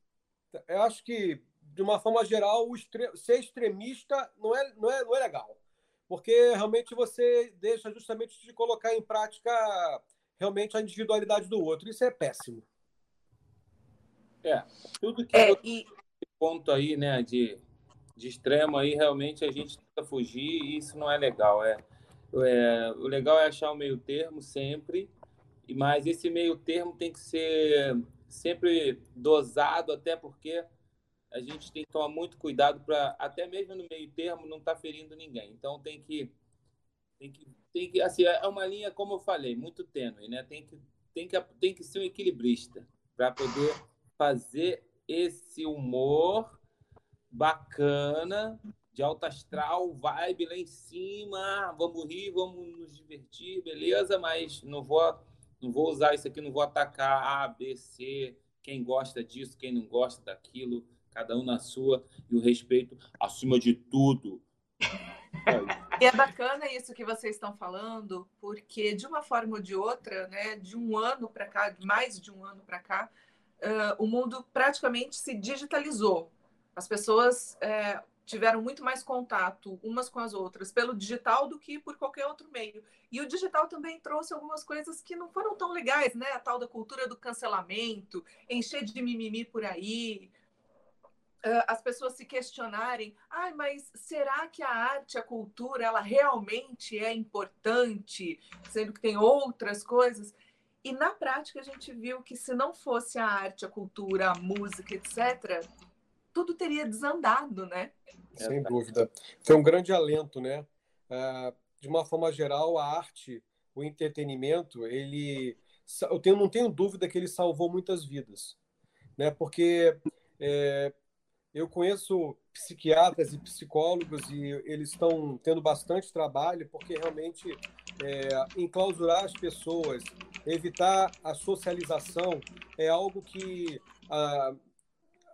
Eu acho que, de uma forma geral, o extre... ser extremista não é, não, é, não é legal. Porque realmente você deixa justamente de colocar em prática realmente a individualidade do outro. Isso é péssimo. É, tudo que é, e... ponto aí, né, de, de extremo aí, realmente a gente tenta fugir e isso não é legal. É, é, o legal é achar o meio termo sempre mas esse meio termo tem que ser sempre dosado, até porque a gente tem que tomar muito cuidado para, até mesmo no meio termo, não estar tá ferindo ninguém. Então tem que, tem que, tem que, assim, é uma linha, como eu falei, muito tênue, né? Tem que, tem que, tem que ser um equilibrista para poder fazer esse humor bacana, de alta astral, vibe lá em cima, vamos rir, vamos nos divertir, beleza, mas não vou não vou usar isso aqui, não vou atacar A, B, C, quem gosta disso, quem não gosta daquilo, cada um na sua, e o respeito acima de tudo. É E é bacana isso que vocês estão falando, porque de uma forma ou de outra, né, de um ano para cá, mais de um ano para cá, uh, o mundo praticamente se digitalizou. As pessoas é, tiveram muito mais contato umas com as outras pelo digital do que por qualquer outro meio. E o digital também trouxe algumas coisas que não foram tão legais, né? A tal da cultura do cancelamento, encher de mimimi por aí, as pessoas se questionarem, ah, mas será que a arte, a cultura, ela realmente é importante, sendo que tem outras coisas? E na prática a gente viu que se não fosse a arte, a cultura, a música, etc., tudo teria desandado, né? Sem dúvida. Foi um grande alento, né? Uh, de uma forma geral, a arte, o entretenimento, ele, eu tenho, não tenho dúvida que ele salvou muitas vidas, né? Porque é, eu conheço psiquiatras e psicólogos e eles estão tendo bastante trabalho porque realmente é, enclausurar as pessoas, evitar a socialização é algo que ah,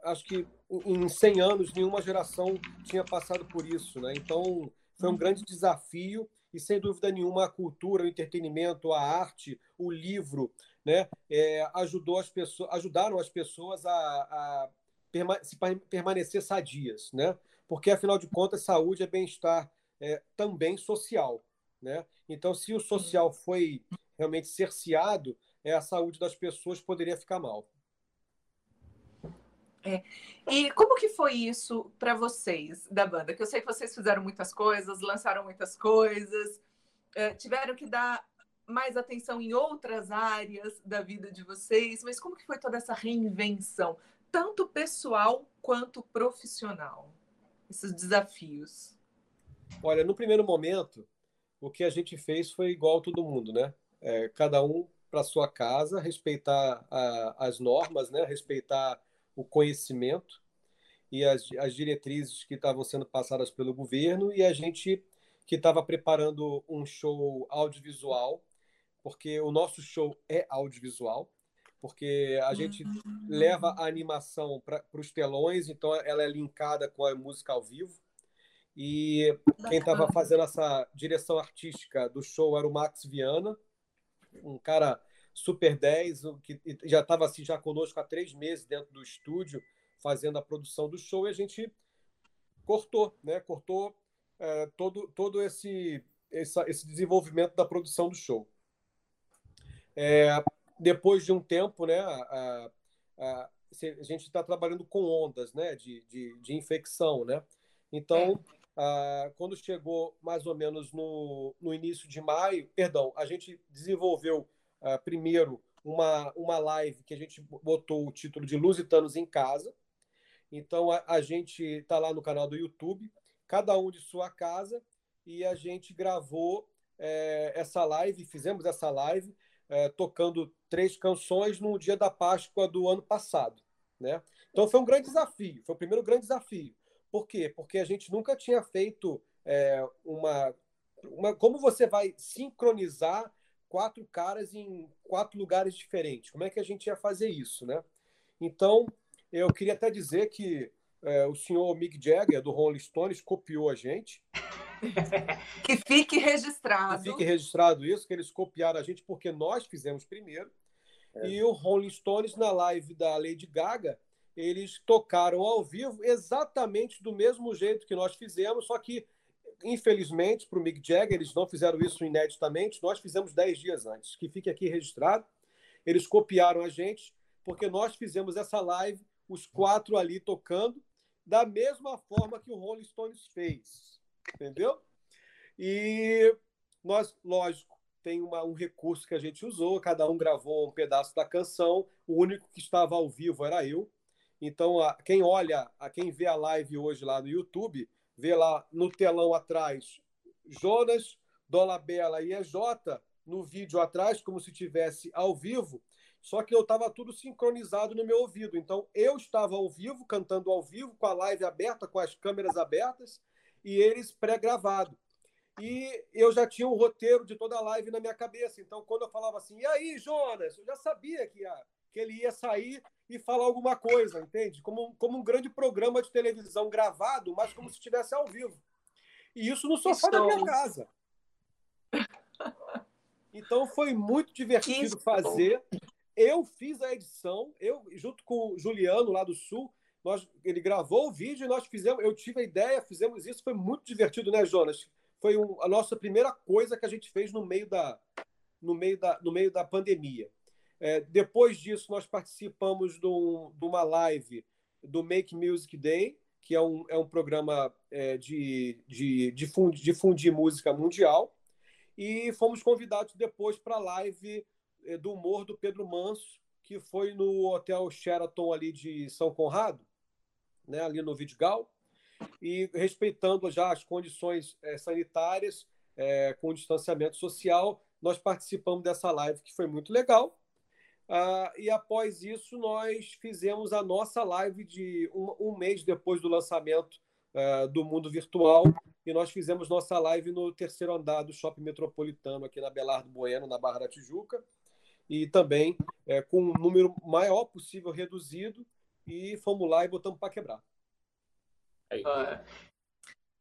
acho que em 100 anos nenhuma geração tinha passado por isso, né? Então foi um grande desafio e sem dúvida nenhuma a cultura, o entretenimento, a arte, o livro, né, é, ajudou as pessoas, ajudaram as pessoas a, a permanecer sadias, né? Porque afinal de contas, saúde é bem-estar é, também social, né? Então, se o social foi realmente cerceado, é, a saúde das pessoas poderia ficar mal. É. E como que foi isso para vocês da banda? Que eu sei que vocês fizeram muitas coisas, lançaram muitas coisas, é, tiveram que dar mais atenção em outras áreas da vida de vocês, mas como que foi toda essa reinvenção? tanto pessoal quanto profissional? Esses desafios. Olha, no primeiro momento, o que a gente fez foi igual todo mundo, né? É, cada um para sua casa, respeitar a, as normas, né? Respeitar o conhecimento e as, as diretrizes que estavam sendo passadas pelo governo e a gente que estava preparando um show audiovisual, porque o nosso show é audiovisual, porque a gente uhum. leva a animação para os telões, então ela é linkada com a música ao vivo. E quem estava fazendo essa direção artística do show era o Max Viana, um cara super 10, que já estava assim, já conosco há três meses dentro do estúdio, fazendo a produção do show, e a gente cortou, né? Cortou é, todo, todo esse, essa, esse desenvolvimento da produção do show. É, depois de um tempo, né, a, a, a gente está trabalhando com ondas né, de, de, de infecção. Né? Então, a, quando chegou mais ou menos no, no início de maio, perdão, a gente desenvolveu primeiro uma, uma live que a gente botou o título de Lusitanos em Casa. Então, a, a gente está lá no canal do YouTube, cada um de sua casa, e a gente gravou é, essa live, fizemos essa live é, tocando três canções no dia da Páscoa do ano passado. Né? Então foi um grande desafio, foi o primeiro grande desafio. Por quê? Porque a gente nunca tinha feito é, uma, uma. Como você vai sincronizar quatro caras em quatro lugares diferentes? Como é que a gente ia fazer isso? Né? Então, eu queria até dizer que é, o senhor Mick Jagger, do Rolling Stones, copiou a gente. que fique registrado. Que fique registrado isso, que eles copiaram a gente porque nós fizemos primeiro. É. E o Rolling Stones, na live da Lady Gaga, eles tocaram ao vivo exatamente do mesmo jeito que nós fizemos, só que, infelizmente, para o Mick Jagger, eles não fizeram isso ineditamente, nós fizemos dez dias antes. Que fique aqui registrado. Eles copiaram a gente, porque nós fizemos essa live, os quatro ali tocando, da mesma forma que o Rolling Stones fez. Entendeu? E nós, lógico, tem uma, um recurso que a gente usou, cada um gravou um pedaço da canção, o único que estava ao vivo era eu. Então, a, quem olha, a quem vê a live hoje lá no YouTube, vê lá no telão atrás Jonas, Dolabella e EJ no vídeo atrás, como se tivesse ao vivo, só que eu estava tudo sincronizado no meu ouvido. Então, eu estava ao vivo, cantando ao vivo, com a live aberta, com as câmeras abertas, e eles pré-gravado. E eu já tinha o roteiro de toda a live na minha cabeça. Então, quando eu falava assim, e aí, Jonas? Eu já sabia que, que ele ia sair e falar alguma coisa, entende? Como, como um grande programa de televisão gravado, mas como se estivesse ao vivo. E isso no sofá da minha show. casa. Então foi muito divertido fazer. Eu fiz a edição, eu junto com o Juliano lá do Sul, nós, ele gravou o vídeo e nós fizemos, eu tive a ideia, fizemos isso, foi muito divertido, né, Jonas? Foi um- a nossa primeira coisa que a gente fez no meio da, no meio da, no meio da pandemia. É, depois disso, nós participamos de, um- de uma live do Make Music Day, que é um, é um programa é, de, de difundir, difundir música mundial. E fomos convidados depois para a live eh, do humor do Pedro Manso, que foi no Hotel Sheraton ali de São Conrado, né, ali no Vidigal, e respeitando já as condições eh, sanitárias, eh, com distanciamento social, nós participamos dessa live que foi muito legal. Ah, e após isso, nós fizemos a nossa live de um, um mês depois do lançamento ah, do Mundo Virtual, e nós fizemos nossa live no terceiro andar do Shopping Metropolitano, aqui na Belardo Bueno, na Barra da Tijuca, e também é, com um número maior possível reduzido, e fomos lá e botamos para quebrar. Aí. Ah,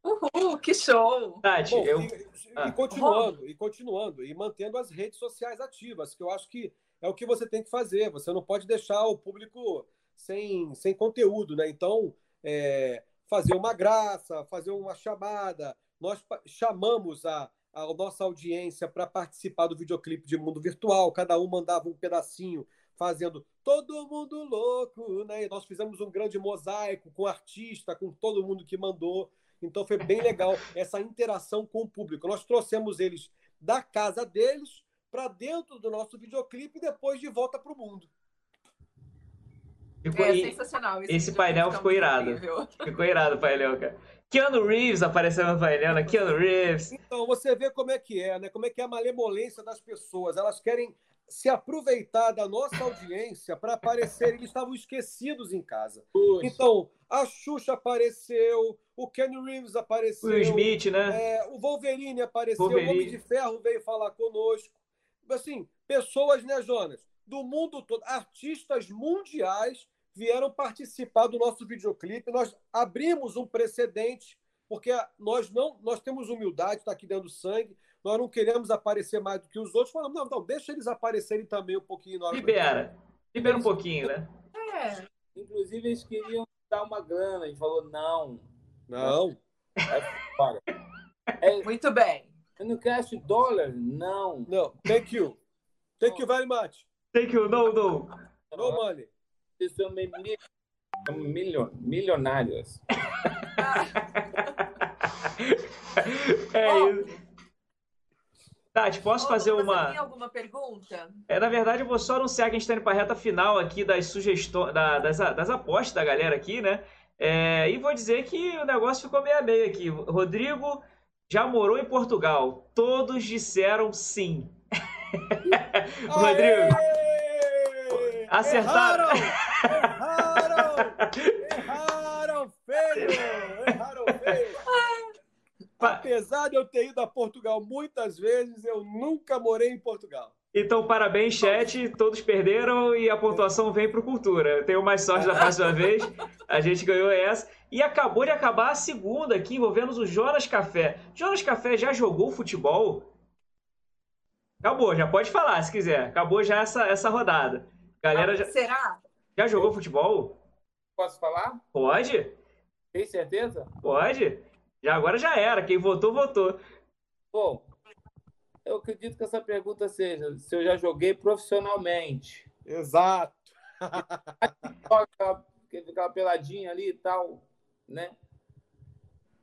Uhul, que show! Tati, Bom, eu. e, e Ah. continuando, e continuando, e mantendo as redes sociais ativas, que eu acho que é o que você tem que fazer. Você não pode deixar o público sem, sem conteúdo, né? Então, é, fazer uma graça, fazer uma chamada. Nós chamamos a, a nossa audiência para participar do videoclipe de Mundo Virtual, cada um mandava um pedacinho fazendo todo mundo louco, né? E nós fizemos um grande mosaico com artista, com todo mundo que mandou. Então foi bem legal essa interação com o público. Nós trouxemos eles da casa deles para dentro do nosso videoclipe e depois de volta para o mundo. Ficou, É sensacional. esse vídeo painel ficou irado. incrível. ficou irado o painel, cara. Keanu Reeves apareceu no painel, né? Keanu Reeves. Então você vê como é que é, né? Como é que é a malemolência das pessoas. Elas querem se aproveitar da nossa audiência para aparecer. Eles estavam esquecidos em casa. Então a Xuxa apareceu, o Ken Reeves apareceu, Will Smith, né? É, o Wolverine apareceu, Wolverine. o Homem de Ferro veio falar conosco. Assim, pessoas, né, Jonas? Do mundo todo, artistas mundiais vieram participar do nosso videoclipe. Nós abrimos um precedente, porque nós não, nós temos humildade, está aqui dentro do sangue. Nós não queremos aparecer mais do que os outros. Falamos, não, não, deixa eles aparecerem também um pouquinho. na hora que- Libera. Libera um pouquinho, né? É, Inclusive, eles queriam dar uma grana. A gente falou, não. Não. Olha, é, muito bem. Eu não quero dólar? Não. Não, thank you. Thank you very much. Thank you, no, no. No money. Vocês são mi- mi- milio- milionários. É isso. Tati, posso Ô, fazer Você tem uma. alguma pergunta? É, na verdade, eu vou só anunciar que a gente está indo para a reta final aqui das sugestões, da- das, das apostas da galera aqui, né? É, e vou dizer que o negócio ficou meio a meio aqui. Rodrigo já morou em Portugal. Todos disseram sim. Rodrigo, Aê! Acertaram. Erraram! Erraram! Feio! Erraram feio! Apesar de eu ter ido a Portugal muitas vezes, eu nunca morei em Portugal. Então parabéns, chat. Todos perderam e a pontuação vem pro Cultura. Eu tenho mais sorte da próxima vez. A gente ganhou essa. E acabou de acabar a segunda aqui, envolvendo o Jonas Café. Jonas Café já jogou futebol? Acabou, já pode falar se quiser. Acabou já essa, essa rodada. Galera, já, Será? já jogou futebol? Posso falar? Pode? Tem certeza? Pode? Já agora já era. Quem votou, votou. Bom, eu acredito que essa pergunta seja se eu já joguei profissionalmente. Exato. Aquela, aquela peladinha ali e tal, né?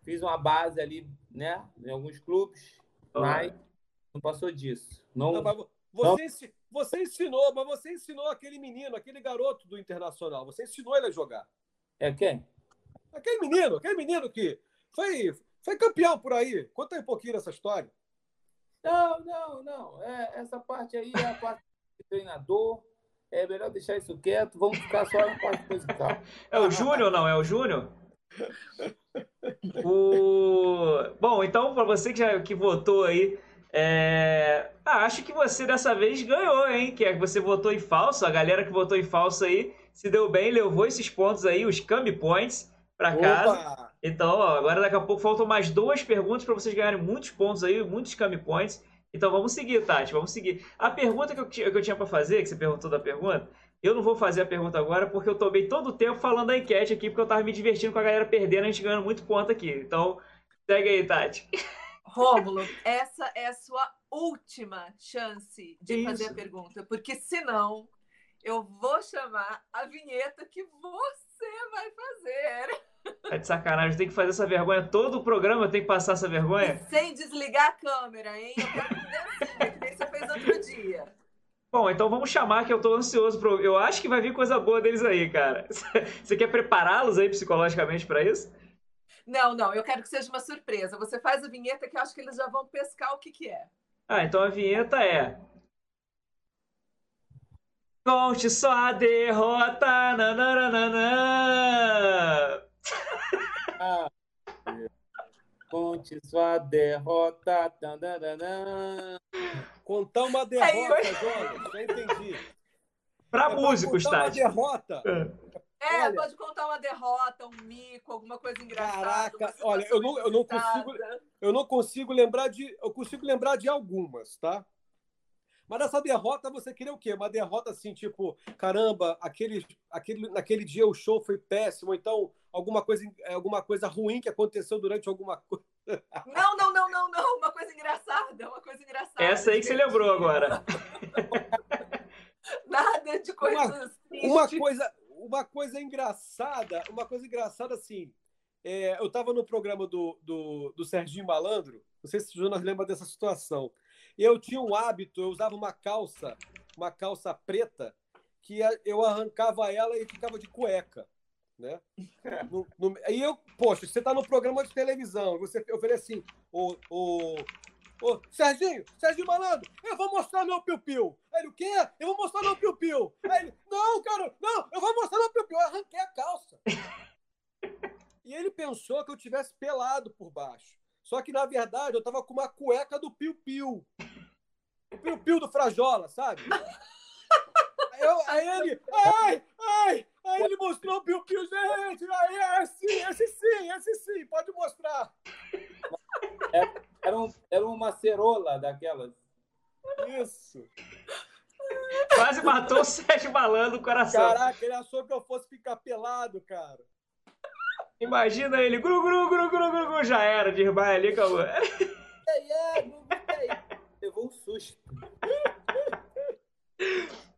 Fiz uma base ali, né? Em alguns clubes, mas não passou disso. Não, Não, você, ensi- você ensinou, mas você ensinou aquele menino, aquele garoto do Internacional. Você ensinou ele a jogar. É quem? Aquele menino, aquele menino que foi, foi campeão por aí. Conta aí um pouquinho dessa história. Não, não, não. É, essa parte aí é a parte de treinador. É melhor deixar isso quieto. Vamos ficar só na parte musical. É o Júnior, não? É o Júnior? O... Bom, então, para você que, já, que votou aí, é... ah, acho que você dessa vez ganhou, hein? Que é que você votou em falso, a galera que votou em falso aí se deu bem, levou esses pontos aí, os Cami Points. para casa. Então, ó, agora daqui a pouco faltam mais duas perguntas para vocês ganharem muitos pontos aí, muitos Kami Points. Então vamos seguir, Tati, vamos seguir. A pergunta que eu, que eu tinha para fazer, que você perguntou da pergunta, eu não vou fazer a pergunta agora porque eu tomei todo o tempo falando da enquete aqui, porque eu tava me divertindo com a galera perdendo, a gente ganhando muito ponto aqui. Então, segue aí, Tati. Rômulo, essa é a sua última chance de Isso. fazer a pergunta, porque senão eu vou chamar a vinheta que você vai fazer. Tá de sacanagem, tem que fazer essa vergonha. Todo o programa eu tenho que passar essa vergonha. Sem desligar a câmera, hein? Eu quero que nem você fez outro dia. Bom, então vamos chamar que eu tô ansioso pro. Eu acho que vai vir coisa boa deles aí, cara. Você quer prepará-los aí psicologicamente para isso? Não, não, eu quero que seja uma surpresa. Você faz a vinheta que eu acho que eles já vão pescar o que, que é. Ah, então a vinheta é. Conte só a derrota. Nananana. Ah, Conte sua derrota. Tandanana. Contar uma derrota, Jonas. Já entendi. Pra É músicos, contar uma Tati. derrota. É, Olha. pode contar uma derrota, um mico, alguma coisa engraçada. Caraca, olha, eu não- eu não consigo-. Eu não consigo lembrar de. Eu consigo lembrar de algumas, tá? Mas nessa derrota você queria o quê? Uma derrota assim, tipo, caramba, aquele, aquele, naquele dia o show foi péssimo, então alguma coisa, alguma coisa ruim que aconteceu durante alguma coisa. Não, não, não, não, não. Uma coisa engraçada, uma coisa engraçada. Essa aí que você lembrou agora. Nada de coisas Uma tristes. coisa, uma coisa engraçada, uma coisa engraçada assim. é, eu estava no programa do, do, do Serginho Malandro, não sei se o Jonas lembra dessa situação. E eu tinha um hábito, eu usava uma calça, uma calça preta, que eu arrancava ela e ficava de cueca. Né? No, no, aí eu, poxa, você está no programa de televisão, você, eu falei assim, o, o, Ô, Serginho, Serginho Malandro, eu vou mostrar meu piu-piu. Aí ele, o quê? Eu vou mostrar meu piu-piu. Aí ele, não, cara, não, eu vou mostrar meu piu-piu. Eu arranquei a calça. E ele pensou que eu tivesse pelado por baixo. Só que, na verdade, eu tava com uma cueca do piu-piu. O piu-piu do Frajola, sabe? Eu- aí ele, ai, ai, aí ele mostrou o piu-piu, gente, aí é esse, esse sim, esse sim, pode mostrar. Era, um, era uma cerola daquelas. Isso. Quase matou o Sérgio Malandro no coração. Caraca, ele achou que eu fosse ficar pelado, cara. Imagina ele, gru, gru, gru, gru, gru, gru, já era, de irmã ali, acabou. É. Levou um susto.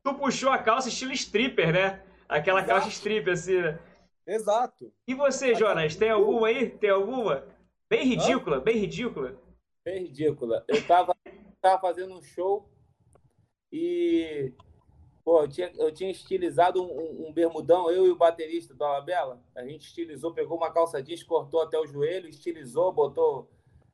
Tu puxou a calça estilo stripper, né? Aquela Exato. calça stripper, assim, né? Exato. E você, Jonas, tem alguma aí? Tem alguma? Bem ridícula, bem ridícula. Bem ridícula. Eu tava, tava fazendo um show e pô, eu, tinha, eu tinha estilizado um, um- um bermudão, eu e o baterista do Alabella. A gente estilizou, pegou uma calça jeans, cortou até o joelho, estilizou, botou.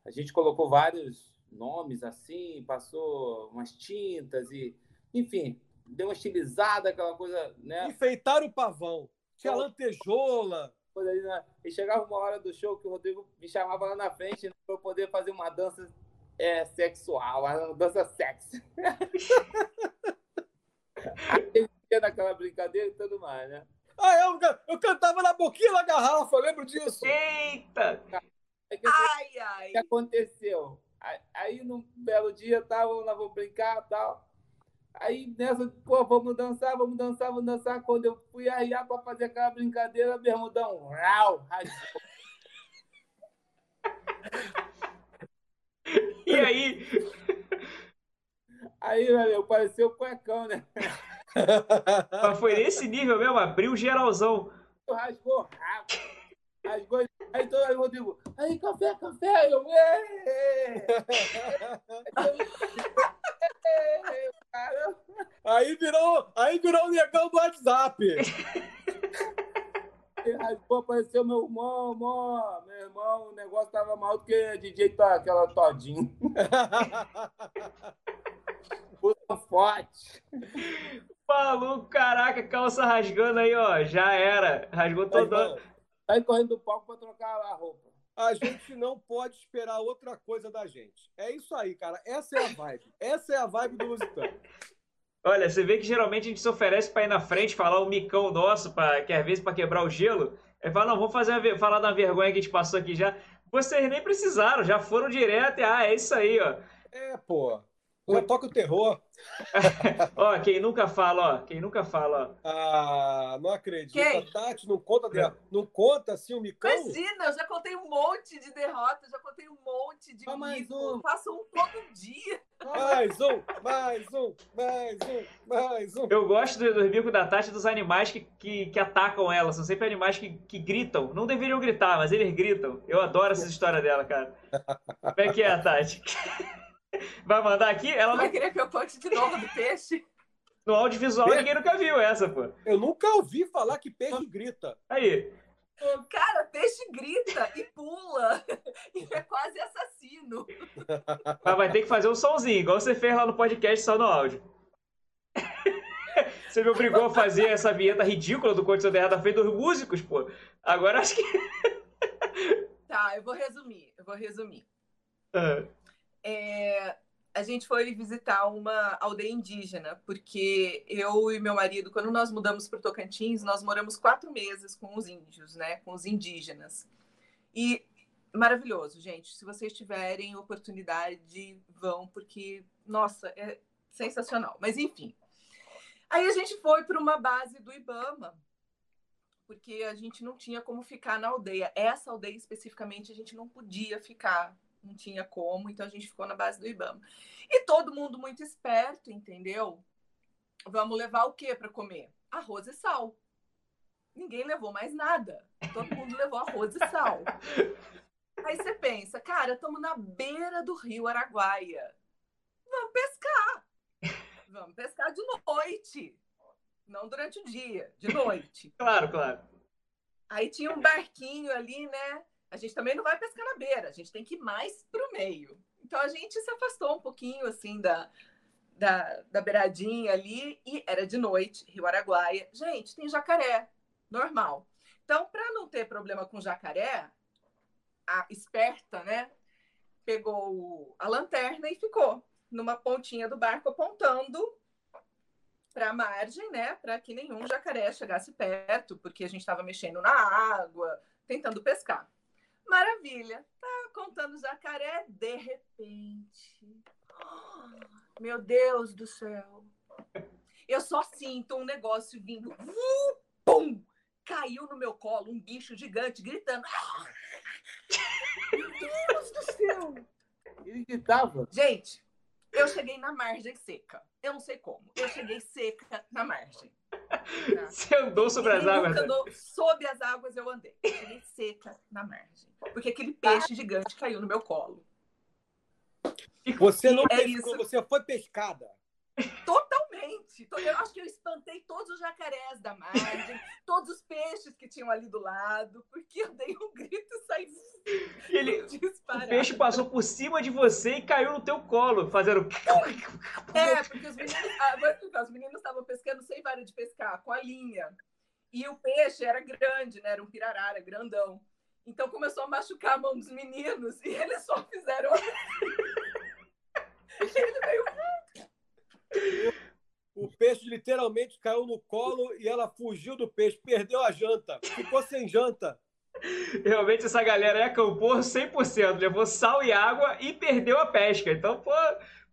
A gente colocou vários nomes assim, passou umas tintas e. Enfim, deu uma estilizada, aquela coisa, né? Enfeitaram o pavão. Tinha lantejola. coisa ali, né? E chegava uma hora do show que o Rodrigo me chamava lá na frente né, para eu poder fazer uma dança é, sexual, uma dança sexy. Aí ele ia naquela brincadeira e tudo mais, né? Ah, eu, eu cantava na boquinha da garrafa, eu lembro disso. Eita! Aí que, Ai, ai. que aconteceu? Aí, aí, num belo dia, tava, nós vamos brincar e tal. Aí nessa, pô, vamos dançar, vamos dançar, vamos dançar. Quando eu fui arriar para fazer aquela brincadeira, bermudão, rau, rasgou. E aí? Aí, meu, pareceu cuecão, né? Mas foi nesse nível mesmo, abriu geralzão. rasgou rápido. Rasgou. Aí todo aí, Rodrigo, aí, café, café. Eu, cara. Aí virou, aí virou o negão do WhatsApp. Rasgou, apareceu meu irmão, irmão, meu irmão, o negócio tava mal do que DJ tá, aquela todinho. Puta forte. Maluco, caraca, calça rasgando aí, ó. Já era. Rasgou todo. Sai correndo do palco pra trocar a roupa. A gente não pode esperar outra coisa da gente. É isso aí, cara. Essa é a vibe. Essa é a vibe do Lusitano. Olha, você vê que geralmente a gente se oferece pra ir na frente falar o micão nosso, pra, que às vezes pra quebrar o gelo. Ele fala, não, vamos fazer falar da vergonha que a gente passou aqui já. Vocês nem precisaram, já foram direto e, ah, é isso aí, ó. É, pô. Já toca o terror. Ó, quem nunca fala, ó, quem nunca fala, ó. Ah, não acredito. Quem? A Tati não conta, dela. não conta assim o micão? Imagina, eu já contei um monte de derrotas, já contei um monte de Só mais um. Eu faço um todo dia. Mais um, mais um, mais um, mais um. Eu gosto do, do bico da Tati dos animais que, que, que atacam ela. São sempre animais que, que gritam. Não deveriam gritar, mas eles gritam. Eu adoro essa história dela, cara. Como é que é, Tati? Vai mandar aqui? Ela Vai não, querer que eu conte de novo do peixe? no audiovisual ninguém nunca viu essa, pô. Eu nunca ouvi falar que peixe grita. Aí. Cara, peixe grita e pula. E é quase assassino. Mas vai ter que fazer um somzinho, igual você fez lá no podcast só no áudio. Você me obrigou a fazer essa vinheta ridícula do Condição de Errada feita dos músicos, pô. Agora acho que. Tá, eu vou resumir. Eu vou resumir. Ah, É, a gente foi visitar uma aldeia indígena, porque eu e meu marido, quando nós mudamos para o Tocantins, nós moramos quatro meses com os índios, né? Com os indígenas. E maravilhoso, gente. Se vocês tiverem oportunidade, vão, porque, nossa, é sensacional. Mas enfim. Aí a gente foi para uma base do Ibama, porque a gente não tinha como ficar na aldeia. Essa aldeia especificamente a gente não podia ficar, não tinha como, então a gente ficou na base do Ibama. E todo mundo muito esperto, entendeu? Vamos levar o que para comer? Arroz e sal. Ninguém levou mais nada. Todo mundo levou arroz e sal. Aí você pensa, cara, estamos na beira do rio Araguaia. Vamos pescar. Vamos pescar de noite. Não durante o dia, de noite. claro, claro. Aí tinha um barquinho ali, né? A gente também não vai pescar na beira, a gente tem que ir mais pro meio. Então a gente se afastou um pouquinho, assim, da, da, da beiradinha ali, e era de noite, Rio Araguaia. Gente, tem jacaré, normal. Então, para não ter problema com jacaré, a esperta, né, pegou o- a lanterna e ficou numa pontinha do barco apontando para a margem, né, para que nenhum jacaré chegasse perto, porque a gente estava mexendo na água, tentando pescar. Maravilha. Tá contando jacaré, de repente. Meu Deus do céu. Eu só sinto um negócio vindo. Uh, Pum! Caiu no meu colo um bicho gigante gritando. Meu Deus do céu! Ele gritava. Gente, eu cheguei na margem seca. Eu não sei como. Eu cheguei seca na margem. Tá? Você andou sobre as águas. nunca né? andou sob as águas eu andei. Cheguei seca na margem. Porque aquele peixe gigante caiu no meu colo. Você não É pescou, isso. você foi pescada. To- Eu acho que eu espantei todos os jacarés da margem, todos os peixes que tinham ali do lado, porque eu dei um grito e saí E ele, o disparado. peixe passou por cima de você e caiu no teu colo, fazendo. É, porque os meninos, ah, os meninos estavam pescando sem vara de pescar, com a linha. E o peixe era grande, né? Era um pirarara, grandão. Então começou a machucar a mão dos meninos e eles só fizeram. assim. Ele veio O peixe literalmente caiu no colo e ela fugiu do peixe, perdeu a janta, ficou sem janta. Realmente essa galera aí acampou 100%, levou sal e água e perdeu a pesca. Então, pô,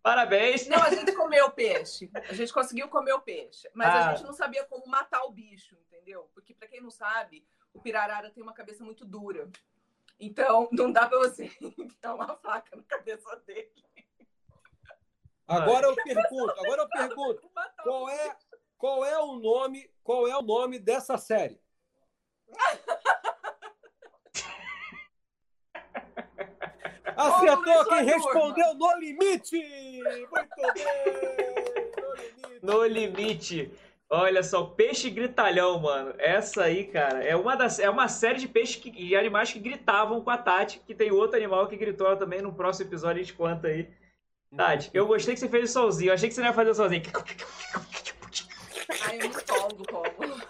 parabéns. Não, a gente comeu o peixe. A gente conseguiu comer o peixe. Mas Ah. a gente não sabia como matar o bicho, entendeu? Porque, pra quem não sabe, o pirarara tem uma cabeça muito dura. Então, não dá pra você enfiar uma faca na cabeça dele. Agora eu pergunto, agora eu pergunto, qual é, qual é o nome, qual é o nome dessa série? Acertou quem respondeu no limite! Muito bem! No limite! No limite. Olha só, peixe gritalhão, mano. Essa aí, cara, é uma, das, é uma série de peixes que, de animais que gritavam com a Tati, que tem outro animal que gritou também no próximo episódio, a gente conta aí. Tati, eu gostei que você fez o solzinho. Eu achei que você não ia fazer o solzinho. Ai, eu me empolgo, Paulo.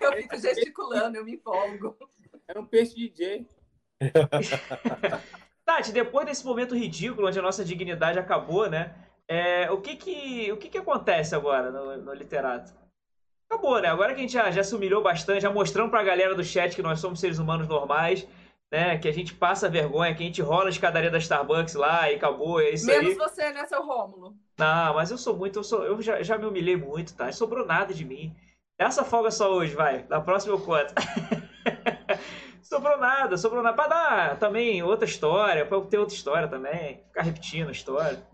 Eu fico gesticulando, eu me empolgo. Era um peixe DJ. Tati, depois desse momento ridículo, onde a nossa dignidade acabou, né? É, o que que, o que que acontece agora no, no literato? acabou, né? Agora que a gente já, já se humilhou bastante, já mostramos pra galera do chat que nós somos seres humanos normais, né? Que a gente passa vergonha, que a gente rola a escadaria da Starbucks lá e acabou, é isso Menos aí. você, né, seu Rômulo? Não, mas eu sou muito, eu, sou, eu já, já me humilhei muito, tá? Não sobrou nada de mim. Essa folga só hoje, vai. Na próxima eu conto. sobrou nada, sobrou nada. Pra dar também outra história, pra eu ter outra história também. Ficar repetindo a história.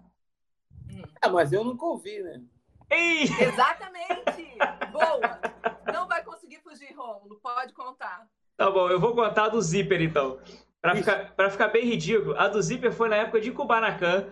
Ah, mas eu nunca ouvi, né? Ei! Exatamente! Boa! Não vai conseguir fugir, Rômulo. Pode contar. Tá bom, eu vou contar a do Zíper então. Pra ficar, pra ficar bem ridículo, a do Zíper foi na época de Kubanacan,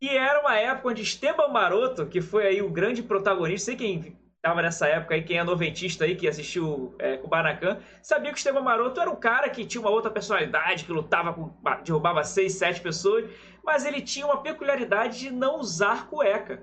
que era uma época onde Esteban Maroto, que foi aí o grande protagonista, sei quem tava nessa época aí, quem é noventista aí, que assistiu é, Kubanacan, sabia que o Esteban Maroto era um cara que tinha uma outra personalidade, que lutava com. derrubava seis, sete pessoas, mas ele tinha uma peculiaridade de não usar cueca.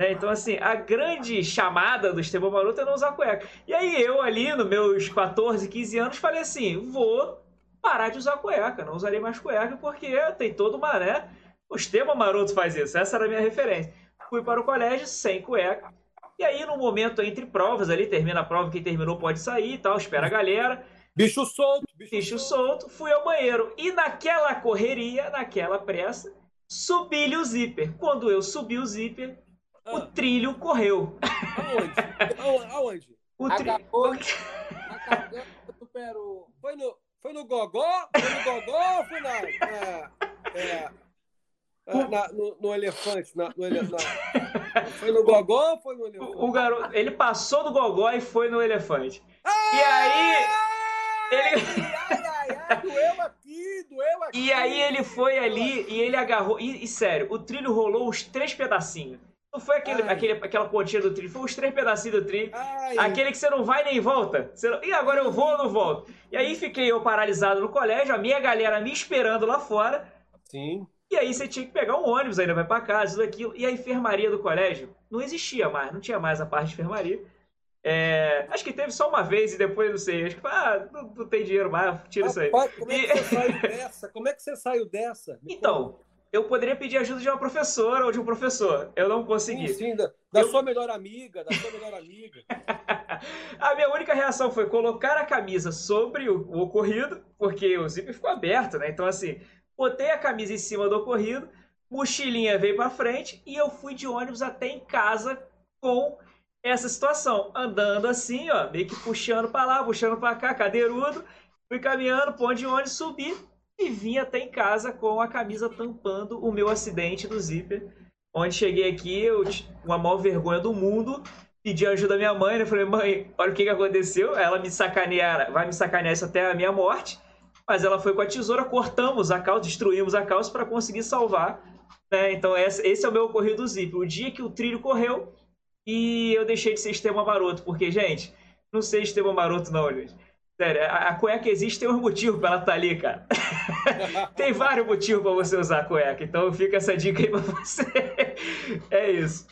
Né? Então, assim, a grande chamada do Esteban Maroto é não usar cueca. E aí eu ali, nos meus 14, 15 anos, falei assim, vou parar de usar cueca, não usarei mais cueca, porque tem toda uma, né? O Esteban Maroto faz isso, essa era a minha referência. Fui para o colégio sem cueca. E aí, no momento entre provas, ali termina a prova, quem terminou pode sair e tal, espera a galera. Bicho solto, bicho, Bicho solto, fui ao banheiro. E naquela correria, naquela pressa, subi-lhe o zíper. Quando eu subi o zíper, o Ah, trilho correu. aonde? Aonde? O trilho. Acabou Peru. Foi no, foi no Gogó? Foi no Gogó ou foi na. na- é, é, na- no, no elefante? Na, no ele- na- foi no Gogó ou foi no elefante? O, o garoto, ele passou do gogó e foi no elefante. E aí, ele, Ai, ai, ai, doeu aqui, doeu aqui. e aí ele foi ali e ele agarrou. E, e sério, o trilho rolou os três pedacinhos. Não foi aquele, Ai. aquele, aquela pontinha do trilho, foi os três pedacinhos do trilho. Ai, Aquele que você não vai nem volta. Você não... E agora eu vou ou não volto? E aí fiquei eu paralisado no colégio, a minha galera me esperando lá fora. Sim. E aí você tinha que pegar um ônibus, ainda vai pra casa, tudo aquilo. E a enfermaria do colégio não existia mais, não tinha mais a parte de enfermaria. É, acho que teve só uma vez e depois não sei. Acho que ah, não, não tem dinheiro mais, tira isso aí. Rapaz, como é que você saiu dessa? Como é que você saiu dessa? Me Então, eu poderia pedir ajuda de uma professora ou de um professor. Eu não consegui. Sim, sim, da, da Eu- sua melhor amiga, da sua melhor amiga. A minha única reação foi colocar a camisa sobre o, o ocorrido, porque o zíper ficou aberto, né? Então, assim, botei a camisa em cima do ocorrido, mochilinha veio pra frente e eu fui de ônibus até em casa com essa situação. Andando assim, ó, meio que puxando pra lá, puxando pra cá, cadeirudo. Fui caminhando, ponto de ônibus, subi e vim até em casa com a camisa tampando o meu acidente do zíper. Onde cheguei aqui, eu, t- com a maior vergonha do mundo, pedi ajuda à minha mãe, né? Falei, mãe, olha o que, que aconteceu. Ela me sacanear, vai me sacanear isso até a minha morte. Mas ela foi com a tesoura, cortamos a calça, destruímos a calça para conseguir salvar. Né? Então, esse, é o meu ocorrido do Zip. O dia que o trilho correu e eu deixei de ser Esteban Maroto. Porque, gente, não sei Esteban Maroto, não, gente. Sério, a, cueca existe, tem um motivo para ela estar ali, cara. tem vários motivos para você usar a cueca. Então, fica essa dica aí para você. é isso.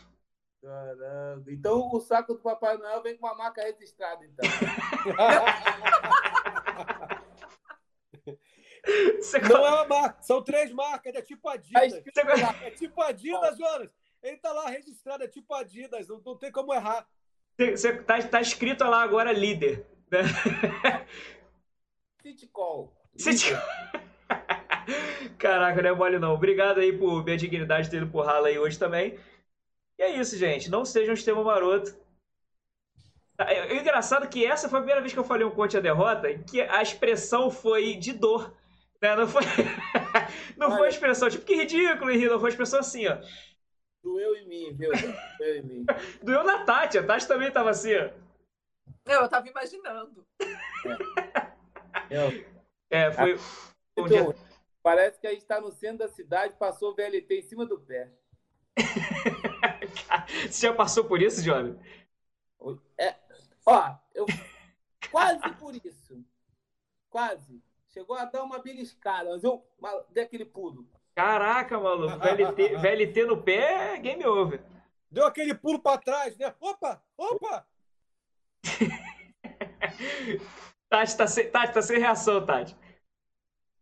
Caramba. Então o saco do Papai Noel vem com uma marca registrada, então. Não é uma marca, são três marcas, é tipo Tá Adidas. É tipo Adidas, Jonas. Ele tá lá registrado, é tipo Adidas, não, não tem como errar. Você, você tá, tá escrito lá agora líder. City Call. Tinha- Caraca, não é mole não. Obrigado aí por minha dignidade ter ido pro ralo aí hoje também. E é isso, gente. Não sejam um extremo maroto. Tá, É, é engraçado que essa foi a primeira vez que eu falei um coach a derrota que a expressão foi de dor. Né? Não foi. não foi a expressão, tipo, que ridículo, Henrique. Não foi a expressão assim, ó. Doeu em mim, viu? Doeu em mim. Doeu na Tati. A Tati também tava assim, ó. Eu, eu tava imaginando. Eu- É, foi. um Então, dia- Parece que a gente está no centro da cidade, passou o VLT em cima do pé. Você já passou por isso, Johnny? É, ó, eu quase por isso. Quase. Chegou a dar uma beliscada, mas eu uma- dei aquele pulo. Caraca, maluco. VLT, VLT no pé é game over. Deu aquele pulo pra trás, né? Opa, opa! Tati tá sem, Tati, tá sem reação, Tati.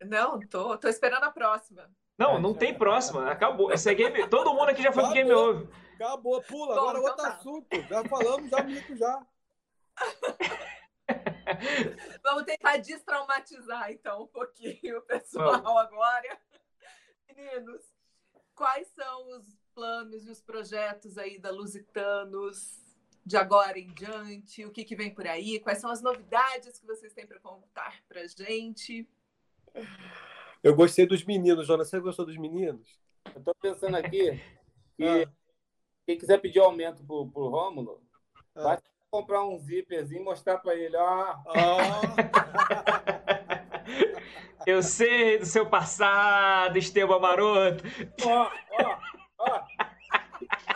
Não, tô, tô esperando a próxima. Não, não tem próxima. Acabou. Esse é game. Todo mundo aqui já foi pro game Acabou. over. Acabou, pula. Bom, Agora então outro tá. assunto. Já falamos, já mico já. Vamos tentar destraumatizar, então, um pouquinho o pessoal Vamos. agora. Meninos, quais são os planos e os projetos aí da Lusitanos de agora em diante? O que, que vem por aí? Quais são as novidades que vocês têm para contar para gente? Eu gostei dos meninos, Jonas. Você gostou dos meninos? Eu estou pensando aqui que ah. quem quiser pedir aumento para o Rômulo, ah. vai comprar um zíperzinho e mostrar para ele. Ó. Eu sei do seu passado, Esteban Maroto. Ó, ó, ó.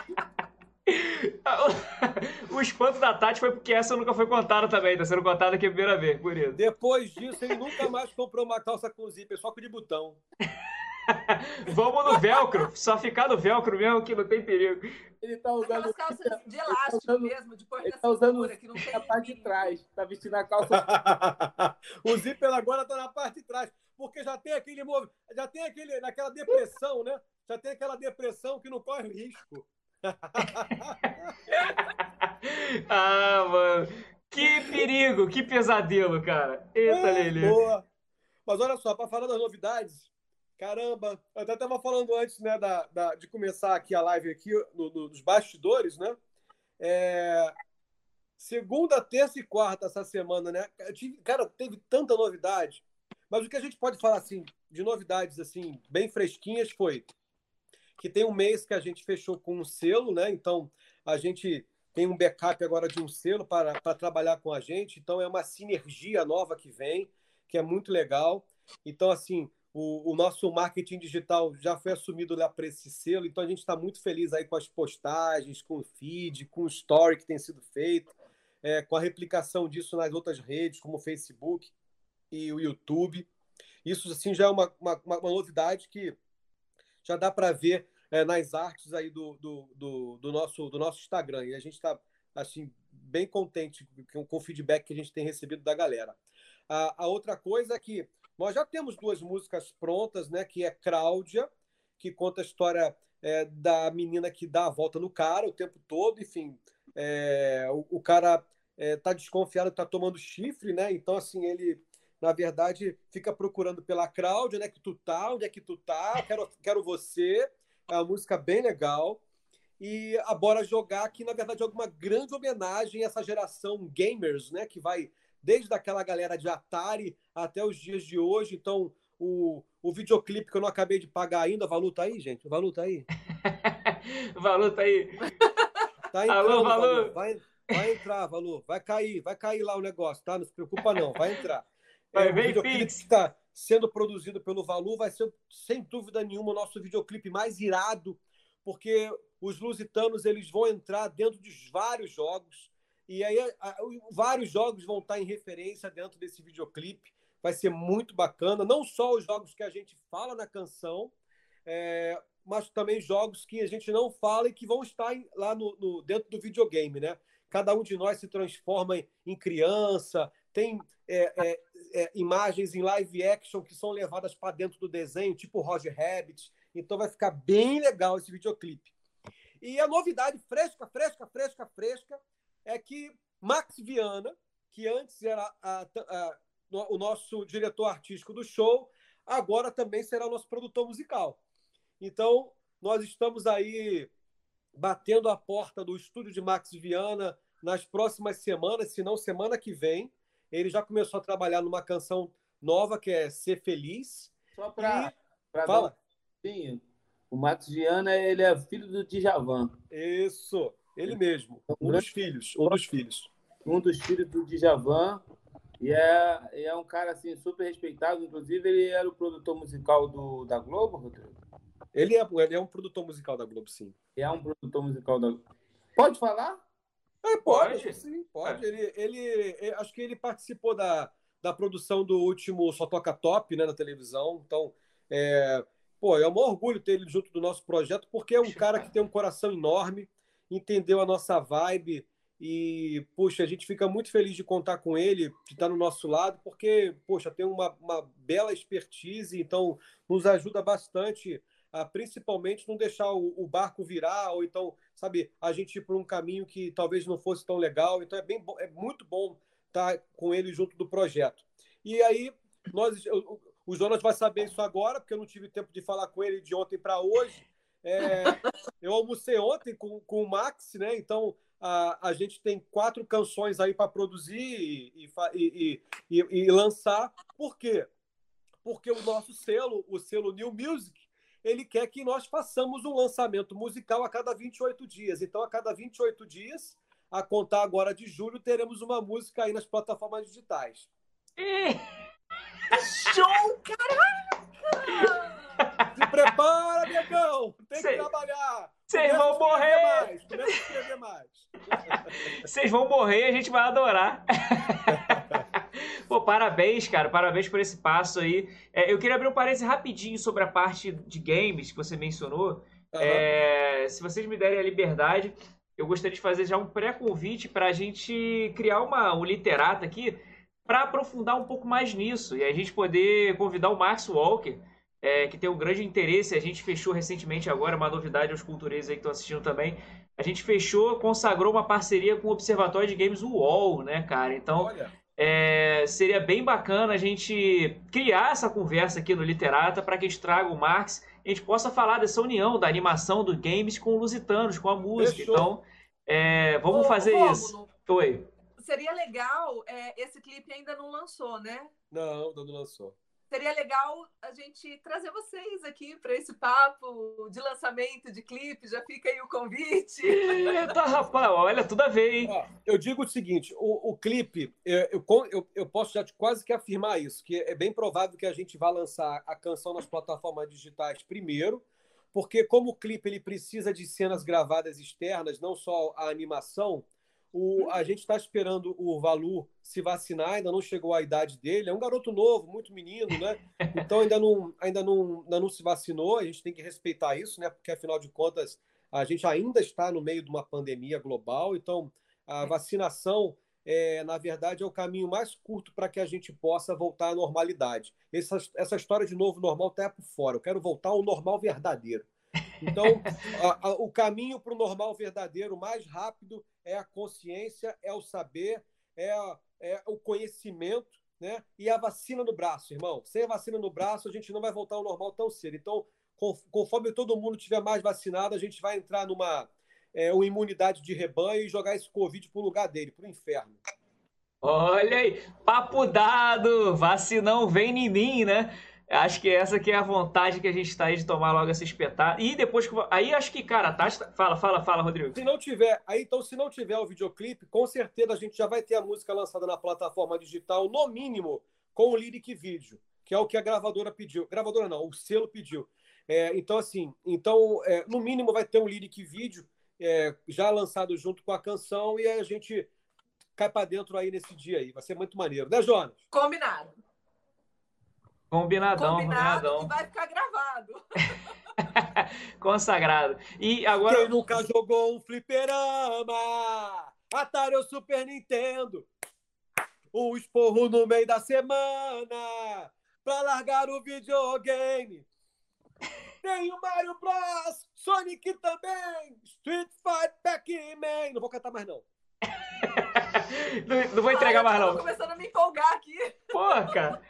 o espanto da Tati foi porque essa nunca foi contada também, tá sendo contada aqui a primeira vez, por isso. Depois disso, ele nunca mais comprou uma calça com zíper, só com de botão. Vamos no velcro, só ficar no velcro mesmo que não tem perigo. Ele tá usando Aquelas calças de elástico usando... mesmo, de ele tá usando que não tem a parte de trás, tá vestindo a calça. o zíper agora tá na parte de trás, porque já tem aquele já tem aquele naquela depressão, né? Já tem aquela depressão que não corre risco. ah, mano. Que perigo, que pesadelo, cara. Eita, é. Boa. Mas olha só, para falar das novidades, caramba, eu até estava falando antes, né, da, da, de começar aqui a live aqui no, no, nos bastidores, né? É, segunda, terça e quarta essa semana, né? Tive, cara, teve tanta novidade. Mas o que a gente pode falar assim de novidades assim bem fresquinhas foi que tem um mês que a gente fechou com um selo, né? Então a gente tem um backup agora de um selo para, para trabalhar com a gente. Então é uma sinergia nova que vem, que é muito legal. Então, assim, o, o nosso marketing digital já foi assumido lá para esse selo. Então a gente está muito feliz aí com as postagens, com o feed, com o story que tem sido feito, é, com a replicação disso nas outras redes, como o Facebook e o YouTube. Isso, assim, já é uma, uma, uma novidade que já dá para ver é, nas artes aí do, do, do, do, nosso, do nosso Instagram. E a gente está assim, bem contente com, com o feedback que a gente tem recebido da galera. A, a outra coisa é que nós já temos duas músicas prontas, né? Que é Cláudia, que conta a história é, da menina que dá a volta no cara o tempo todo, enfim. É, o, o, cara é, tá desconfiado, tá tomando chifre, né? Então, assim, ele na verdade, fica procurando pela Cláudia, né? Que tu tá, onde é que tu tá? Quero, quero você. É uma música bem legal. E a Bora Jogar, que na verdade é uma grande homenagem a essa geração gamers, né? Que vai desde aquela galera de Atari até os dias de hoje. Então, o, o videoclipe que eu não acabei de pagar ainda, o Valu tá aí, gente? O Valu tá aí? Valu tá aí. Tá entrando, Alô, Valu. Vai, vai entrar, Valu. Vai cair, vai cair lá o negócio, tá? Não se preocupa não, vai entrar. Vai é, o videoclipe que está sendo produzido pelo Valu vai ser, sem dúvida nenhuma, o nosso videoclipe mais irado, porque os lusitanos eles vão entrar dentro de vários jogos, e aí a, vários jogos vão estar em referência dentro desse videoclipe. Vai ser muito bacana, não só os jogos que a gente fala na canção, é, mas também jogos que a gente não fala e que vão estar lá no, no, dentro do videogame, né? Cada um de nós se transforma em, em criança, tem é, é, é, imagens em live action que são levadas para dentro do desenho, tipo Roger Rabbit. Então vai ficar bem legal esse videoclipe. E a novidade fresca, fresca, fresca, fresca é que Max Viana, que antes era a, a, o nosso diretor artístico do show, agora também será o nosso produtor musical. Então, nós estamos aí batendo a porta do estúdio de Max Viana nas próximas semanas, se não semana que vem, ele já começou a trabalhar numa canção nova que é Ser Feliz. Só para e... Fala. Sim, o Max Viana ele é filho do Djavan. Isso, ele mesmo, um dos filhos, um dos filhos. Um dos filhos do Djavan e é, é um cara assim super respeitado, inclusive ele era o produtor musical do, da Globo, Rodrigo. Ele é, ele é um produtor musical da Globo, sim. É um produtor musical da Globo. Pode falar? É, pode, pode, sim, pode. É. Ele, ele, ele, acho que ele participou da, da produção do último Só Toca Top, né, na televisão. Então, é, pô, é um orgulho ter ele junto do nosso projeto, porque é um cara que tem um coração enorme, entendeu a nossa vibe e, puxa, a gente fica muito feliz de contar com ele, de estar no nosso lado, porque, poxa, tem uma, uma bela expertise, então nos ajuda bastante principalmente não deixar o, o, barco virar, ou então, sabe, a gente ir por um caminho que talvez não fosse tão legal. Então é, bem, é muito bom estar com ele junto do projeto. E aí, nós, eu, o Jonas vai saber isso agora, porque eu não tive tempo de falar com ele de ontem para hoje. É, eu almocei ontem com, com o Max, né? Então a, a gente tem quatro canções aí para produzir e, e, e, e, lançar. Por quê? Porque o nosso selo, o selo New Music, ele quer que nós façamos um lançamento musical a cada 28 dias. Então, a cada 28 dias, a contar agora de julho, teremos uma música aí nas plataformas digitais. Show, caraca! Se prepara, negão! Tem que trabalhar! Vocês vão morrer! Vocês vão morrer e a gente vai adorar. Pô, parabéns, cara. Parabéns por esse passo aí. É, eu queria abrir um parênteses rapidinho sobre a parte de games que você mencionou. Uhum. É, se vocês me derem a liberdade, eu gostaria de fazer já um pré-convite para a gente criar uma, um literato aqui para aprofundar um pouco mais nisso e a gente poder convidar o Max Walker, é, que tem um grande interesse. A gente fechou recentemente agora, uma novidade aos cultureiros aí que estão assistindo também. A gente fechou, consagrou uma parceria com o Observatório de Games UOL, né, cara? Então, é, seria bem bacana a gente criar essa conversa aqui no Literata para que a gente traga o Max e a gente possa falar dessa união da animação do games com os lusitanos, com a música. Fechou. Então, é, vamos Ô, fazer isso. Oi seria legal, é, esse clipe ainda não lançou, né? Não, ainda não lançou. Seria legal a gente trazer vocês aqui para esse papo de lançamento de clipe. Já fica aí o convite. Eita, rapaz, olha, tudo a ver, hein? eu digo o seguinte: o, o clipe, eu, eu, eu, posso já quase que afirmar isso, que é bem provável que a gente vá lançar a canção nas plataformas digitais primeiro, porque como o clipe ele precisa de cenas gravadas externas, não só a animação o, a gente está esperando o Valu se vacinar, ainda não chegou a idade dele. É um garoto novo, muito menino, né? Então ainda não, ainda não, ainda não se vacinou. A gente tem que respeitar isso, né? Porque afinal de contas a gente ainda está no meio de uma pandemia global. Então a vacinação, é, na verdade, é o caminho mais curto para que a gente possa voltar à normalidade. Essa, essa história de novo normal está por fora. Eu quero voltar ao normal verdadeiro. Então, a, a, o caminho para o normal verdadeiro mais rápido é a consciência, é o saber, é, é o conhecimento, né? E a vacina no braço, irmão. Sem a vacina no braço, a gente não vai voltar ao normal tão cedo. Então, conforme todo mundo tiver mais vacinado, a gente vai entrar numa é, uma imunidade de rebanho e jogar esse Covid para o lugar dele, para o inferno. Olha aí, papo dado, vacinão vem em mim, né? Acho que essa que é a vontade que a gente está aí de tomar logo essa espetada. E depois que. Aí acho que, cara, tá. Fala, fala, fala, Rodrigo. Se não tiver. Aí então, se não tiver o videoclipe, com certeza a gente já vai ter a música lançada na plataforma digital, no mínimo, com o lyric vídeo, que é o que a gravadora pediu. Gravadora não, o selo pediu. É, então, assim, então, é, no mínimo vai ter um lyric vídeo é, já lançado junto com a canção e a gente cai para dentro aí nesse dia aí. Vai ser muito maneiro, né, Jonas? Combinado. Combinadão, combinado, combinadão. vai ficar gravado. Consagrado. E agora. Quem nunca jogou um fliperama? Atari ou Super Nintendo? Um esporro no meio da semana pra largar o videogame. Tem o Mario Bros, Sonic também, Street Fighter, Pac-Man. Não vou cantar mais, não. não, não, vou entregar Ai, mais, não. Tô começando a me empolgar aqui. Porra, cara.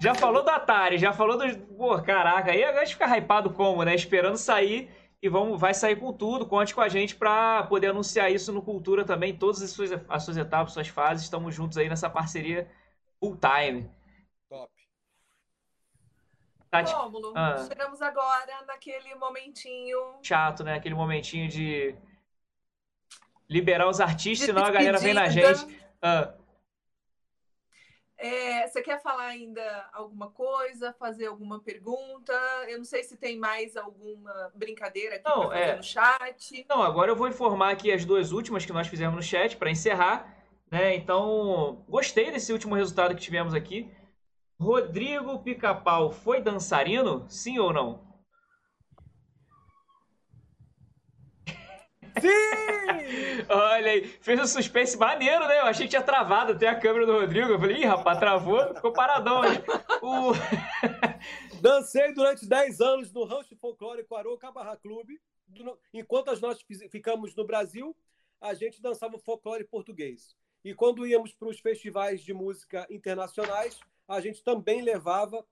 Já falou do Atari, já falou do. Pô, caraca, aí agora a gente fica hypado como, né? Esperando sair e vamos, vai sair com tudo. Conte com a gente para poder anunciar isso no Cultura também, todas as suas, as suas etapas, suas fases. Estamos juntos aí nessa parceria full time. Top. Tati... Rômulo, ah. chegamos agora naquele momentinho. Chato, né? Aquele momentinho de liberar os artistas, senão a galera vem na gente. Ah. É, você quer falar ainda alguma coisa, fazer alguma pergunta? Eu não sei se tem mais alguma brincadeira aqui não, é... no chat. Não, agora eu vou informar aqui as duas últimas que nós fizemos no chat para encerrar. Né? Então, gostei desse último resultado que tivemos aqui. Rodrigo Pica-Pau foi dançarino? Sim ou não? Sim! Olha aí, fez um suspense maneiro, né? Eu achei que tinha travado até a câmera do Rodrigo. Eu falei, ih, rapaz, travou, ficou paradão. O... Dancei durante 10 anos no Rancho Folclórico Aroca Barra Clube. Enquanto nós ficamos no Brasil, a gente dançava folclore português. E quando íamos para os festivais de música internacionais, a gente também levava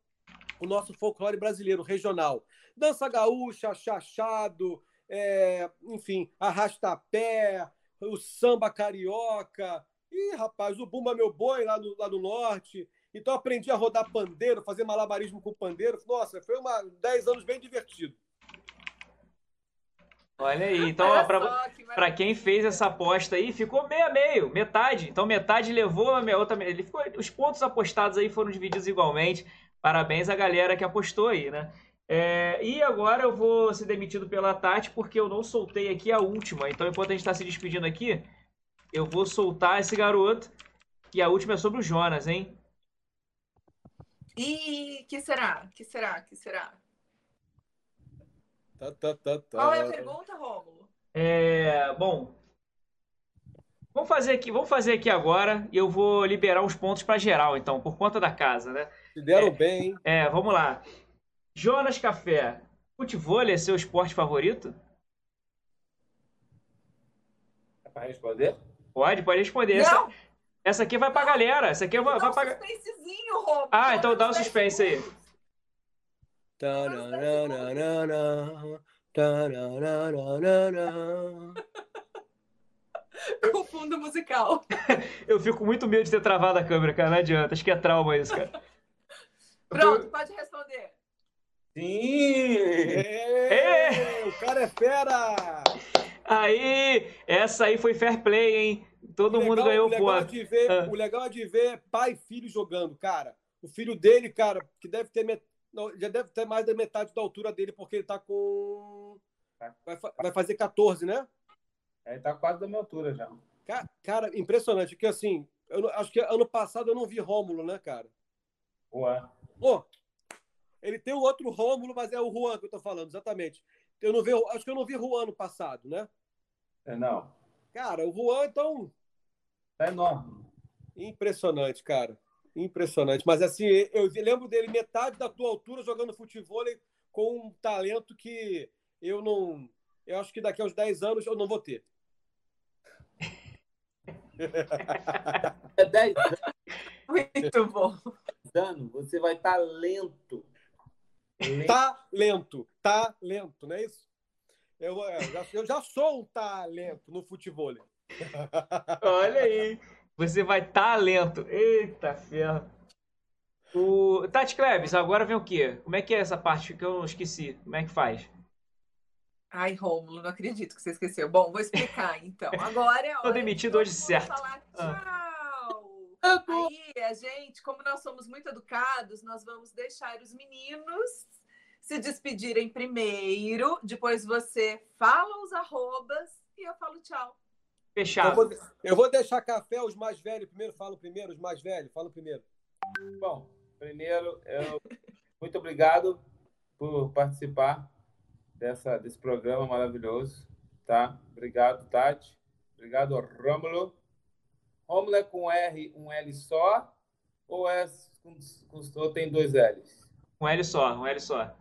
o nosso folclore brasileiro regional. Dança gaúcha, chachado, é, enfim, arrastapé, o samba carioca. E, rapaz, o Bumba Meu Boi lá no, lá no norte. Então aprendi a rodar pandeiro, fazer malabarismo com pandeiro. Nossa, foi uma 10 anos bem divertido. Olha aí, então para quem fez essa aposta aí, ficou meio a meio, metade. Então metade levou a outra, ele ficou, os pontos apostados aí foram divididos igualmente. Parabéns à galera que apostou aí, né? É, e agora eu vou ser demitido pela Tati porque eu não soltei aqui a última. Então enquanto a gente está se despedindo aqui, eu vou soltar esse garoto. E a última é sobre o Jonas, hein? E que será? Que será? Que será? Tá, tá, tá, tá. Qual é a pergunta, Rômulo? É, bom, vamos fazer aqui, vamos fazer aqui agora e eu vou liberar os pontos para geral, então, por conta da casa, né? Se deram é, bem. Hein? É, vamos lá. Jonas Café, futebol é seu esporte favorito? É para responder? Pode, pode responder. Não. Essa, essa aqui vai pra galera. Essa aqui vai, vai pra... Um ah, então dá um suspense aí. Com fundo musical. Eu fico com muito medo de ter travado a câmera, cara. Não adianta. Acho que é trauma isso, cara. Pronto, pode responder. Sim! É, O cara é fera! Aí, essa aí foi fair play, hein? Todo mundo ganhou o ponto. De ver, ah. O legal é de ver pai e filho jogando, cara. O filho dele, cara, que deve ter não, já deve ter mais da metade da altura dele, porque ele tá com. Vai, vai fazer 14, né? É, ele tá quase da minha altura já. Cara, cara impressionante, porque assim, eu acho que ano passado eu não vi Rômulo, né, cara? Ué. Pô, ele tem o outro Rômulo, mas é o Juan que eu tô falando, exatamente. Eu não vi, acho que eu não vi Juan ano passado, né? É, não. Cara, o Juan, então. É enorme. Impressionante, cara. Impressionante. Mas assim, eu lembro dele metade da tua altura jogando futebol com um talento que eu não. Eu acho que daqui a uns 10 anos eu não vou ter. É 10 anos. Muito bom. anos, você vai estar tá lento. Lento. Tá lento, tá lento, não é isso? Eu, é, eu, já, eu já sou um talento no futebol. Olha aí. Você vai talento. Eita ferro. O... Tati Klebs, agora vem o quê? Como é que é essa parte que eu esqueci? Como é que faz? Ai, Rômulo, não acredito que você esqueceu. Bom, vou explicar então. Agora é hora. Tô demitido hoje certo. Falar ah. Aí, a gente, como nós somos muito educados, nós vamos deixar os meninos se despedirem primeiro. Depois você fala os arrobas e eu falo tchau. Fechado. Eu vou, eu vou deixar café os mais velhos primeiro. Falo primeiro, os mais velhos. Falo primeiro. Bom, primeiro, eu, muito obrigado por participar dessa, desse programa maravilhoso. Tá? Obrigado, Tati. Obrigado, Rômulo. Rômulo é com R, um L só? Ou é com, com, tem dois L's? Um L só, um L só.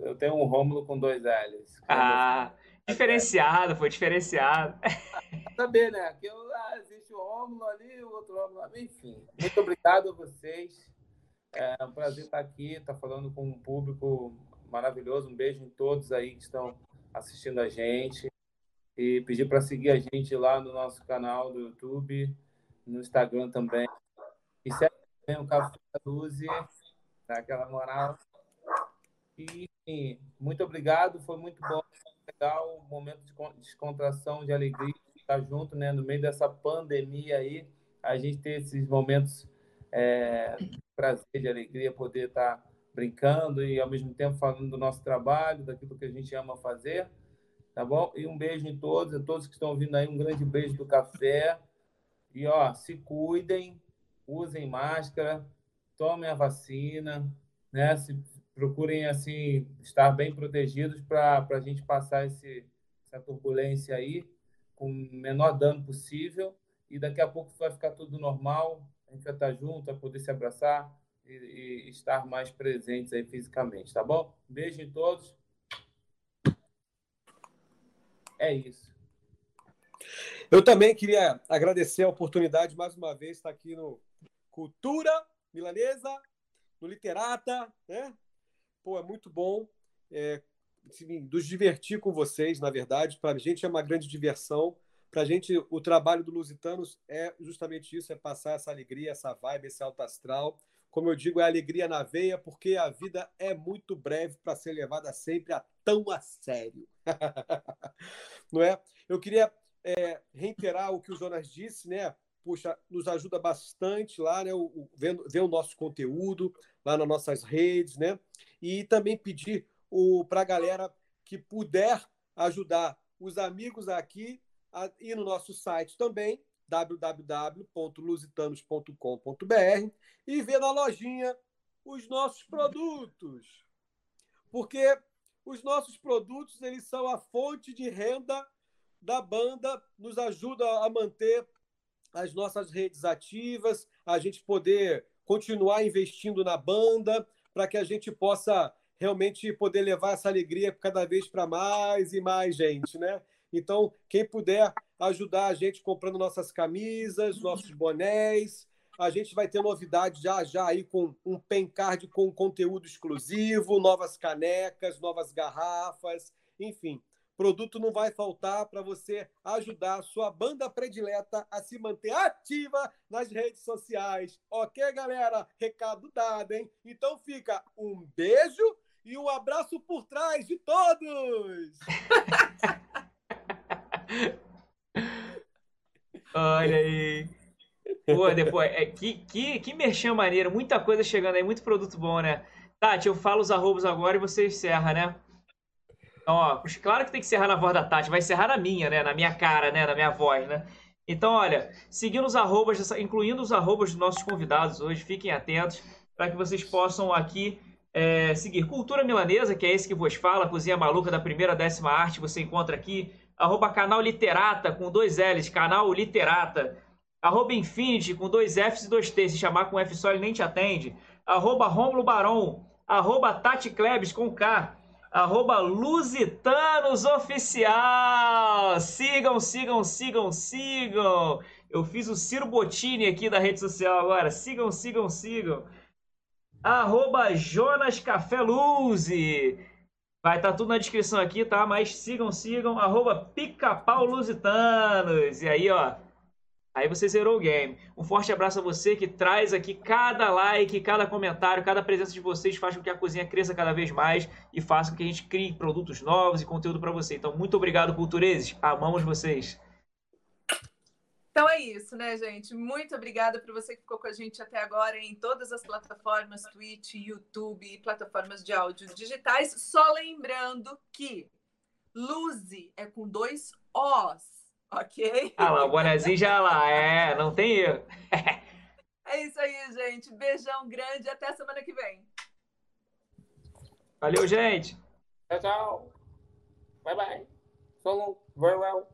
Eu tenho um Rômulo com dois L's. Ah, diferenciado, foi diferenciado. Saber, né? Que eu, ah, existe um Rômulo ali, o outro Rômulo ali, enfim. Muito obrigado a vocês. É um prazer estar aqui, estar falando com um público maravilhoso. Um beijo em todos aí que estão assistindo a gente. E pedir para seguir a gente lá no nosso canal do YouTube, no Instagram também. E segue também o Café da Luz, dá aquela moral. E muito obrigado, foi muito bom, legal, um momento de descontração, de alegria, estar junto, né? No meio dessa pandemia aí, a gente ter esses momentos é, de prazer, de alegria, poder estar brincando e ao mesmo tempo falando do nosso trabalho, daquilo que a gente ama fazer, tá bom? E um beijo em todos, a todos que estão ouvindo aí, um grande beijo do café. E ó, se cuidem, usem máscara, tomem a vacina, né? Se procurem assim estar bem protegidos para a gente passar esse, essa turbulência aí com o menor dano possível e daqui a pouco vai ficar tudo normal, a gente vai estar junto, vai poder se abraçar e, e estar mais presentes aí fisicamente, tá bom? Beijo em todos. É isso. Eu também queria agradecer a oportunidade mais uma vez estar aqui no Cultura Milanesa, no Literata, né? Pô, é muito bom é, nos divertir com vocês, na verdade. Para a gente é uma grande diversão. Para a gente, o trabalho do Lusitanos é justamente isso: é passar essa alegria, essa vibe, esse alto astral. Como eu digo, é alegria na veia, porque a vida é muito breve para ser levada sempre a tão a sério. Não é? Eu queria é, reiterar o que o Jonas disse, né? Puxa, nos ajuda bastante lá, né? O, o, ver, ver o nosso conteúdo lá nas nossas redes, né? E também pedir para a galera que puder ajudar os amigos aqui a ir no nosso site também, www.lusitanos.com.br e ver na lojinha os nossos produtos. Porque os nossos produtos eles são a fonte de renda da banda, nos ajuda a manter as nossas redes ativas, a gente poder continuar investindo na banda, para que a gente possa realmente poder levar essa alegria cada vez para mais e mais gente, né? Então, quem puder ajudar a gente comprando nossas camisas, nossos bonés, a gente vai ter novidade já já aí com um pencard com conteúdo exclusivo, novas canecas, novas garrafas, enfim. Produto não vai faltar para você ajudar a sua banda predileta a se manter ativa nas redes sociais. Ok, galera? Recado dado, hein? Então fica um beijo e um abraço por trás de todos! Olha aí. Pô, depois, é, que, que, que merchan maneiro, muita coisa chegando aí, muito produto bom, né? Tati, eu falo os arrobos agora e você encerra, né? Então, ó, claro que tem que encerrar na voz da Tati, vai encerrar na minha, né? Na minha cara, né? Na minha voz, né? Então, olha, seguindo os arrobas, incluindo os arrobas dos nossos convidados hoje, fiquem atentos para que vocês possam aqui é, seguir Cultura Milanesa, que é esse que vos fala, Cozinha Maluca da primeira décima arte, você encontra aqui, arroba canal Literata, com dois L's, canal Literata, arroba Infinity, com dois F's e dois T's, se chamar com F só ele nem te atende, arroba Romulo Barão, arroba Tati Klebs com K, arroba Lusitanos Oficial. Sigam, sigam, sigam, sigam. Eu fiz o Ciro Bottini aqui da rede social agora. Sigam, sigam, sigam. Arroba Jonas Café Luze. Vai estar tá tudo na descrição aqui, tá? Mas sigam, sigam. Arroba Pica-Pau Lusitanos. E aí, ó. Aí você zerou o game. Um forte abraço a você que traz aqui cada like, cada comentário, cada presença de vocês faz com que a cozinha cresça cada vez mais e faça com que a gente crie produtos novos e conteúdo para você. Então, muito obrigado, cultureses. Amamos vocês. Então é isso, né, gente? Muito obrigada por você que ficou com a gente até agora em todas as plataformas, Twitch, YouTube plataformas de áudio digitais. Só lembrando que Luzi é com dois Os Ok? Ah lá, o bonezinho já lá, é, não tem erro. é isso aí, gente. Beijão grande e até semana que vem. Valeu, gente. Tchau, tchau. Bye, bye. Falou. Very well.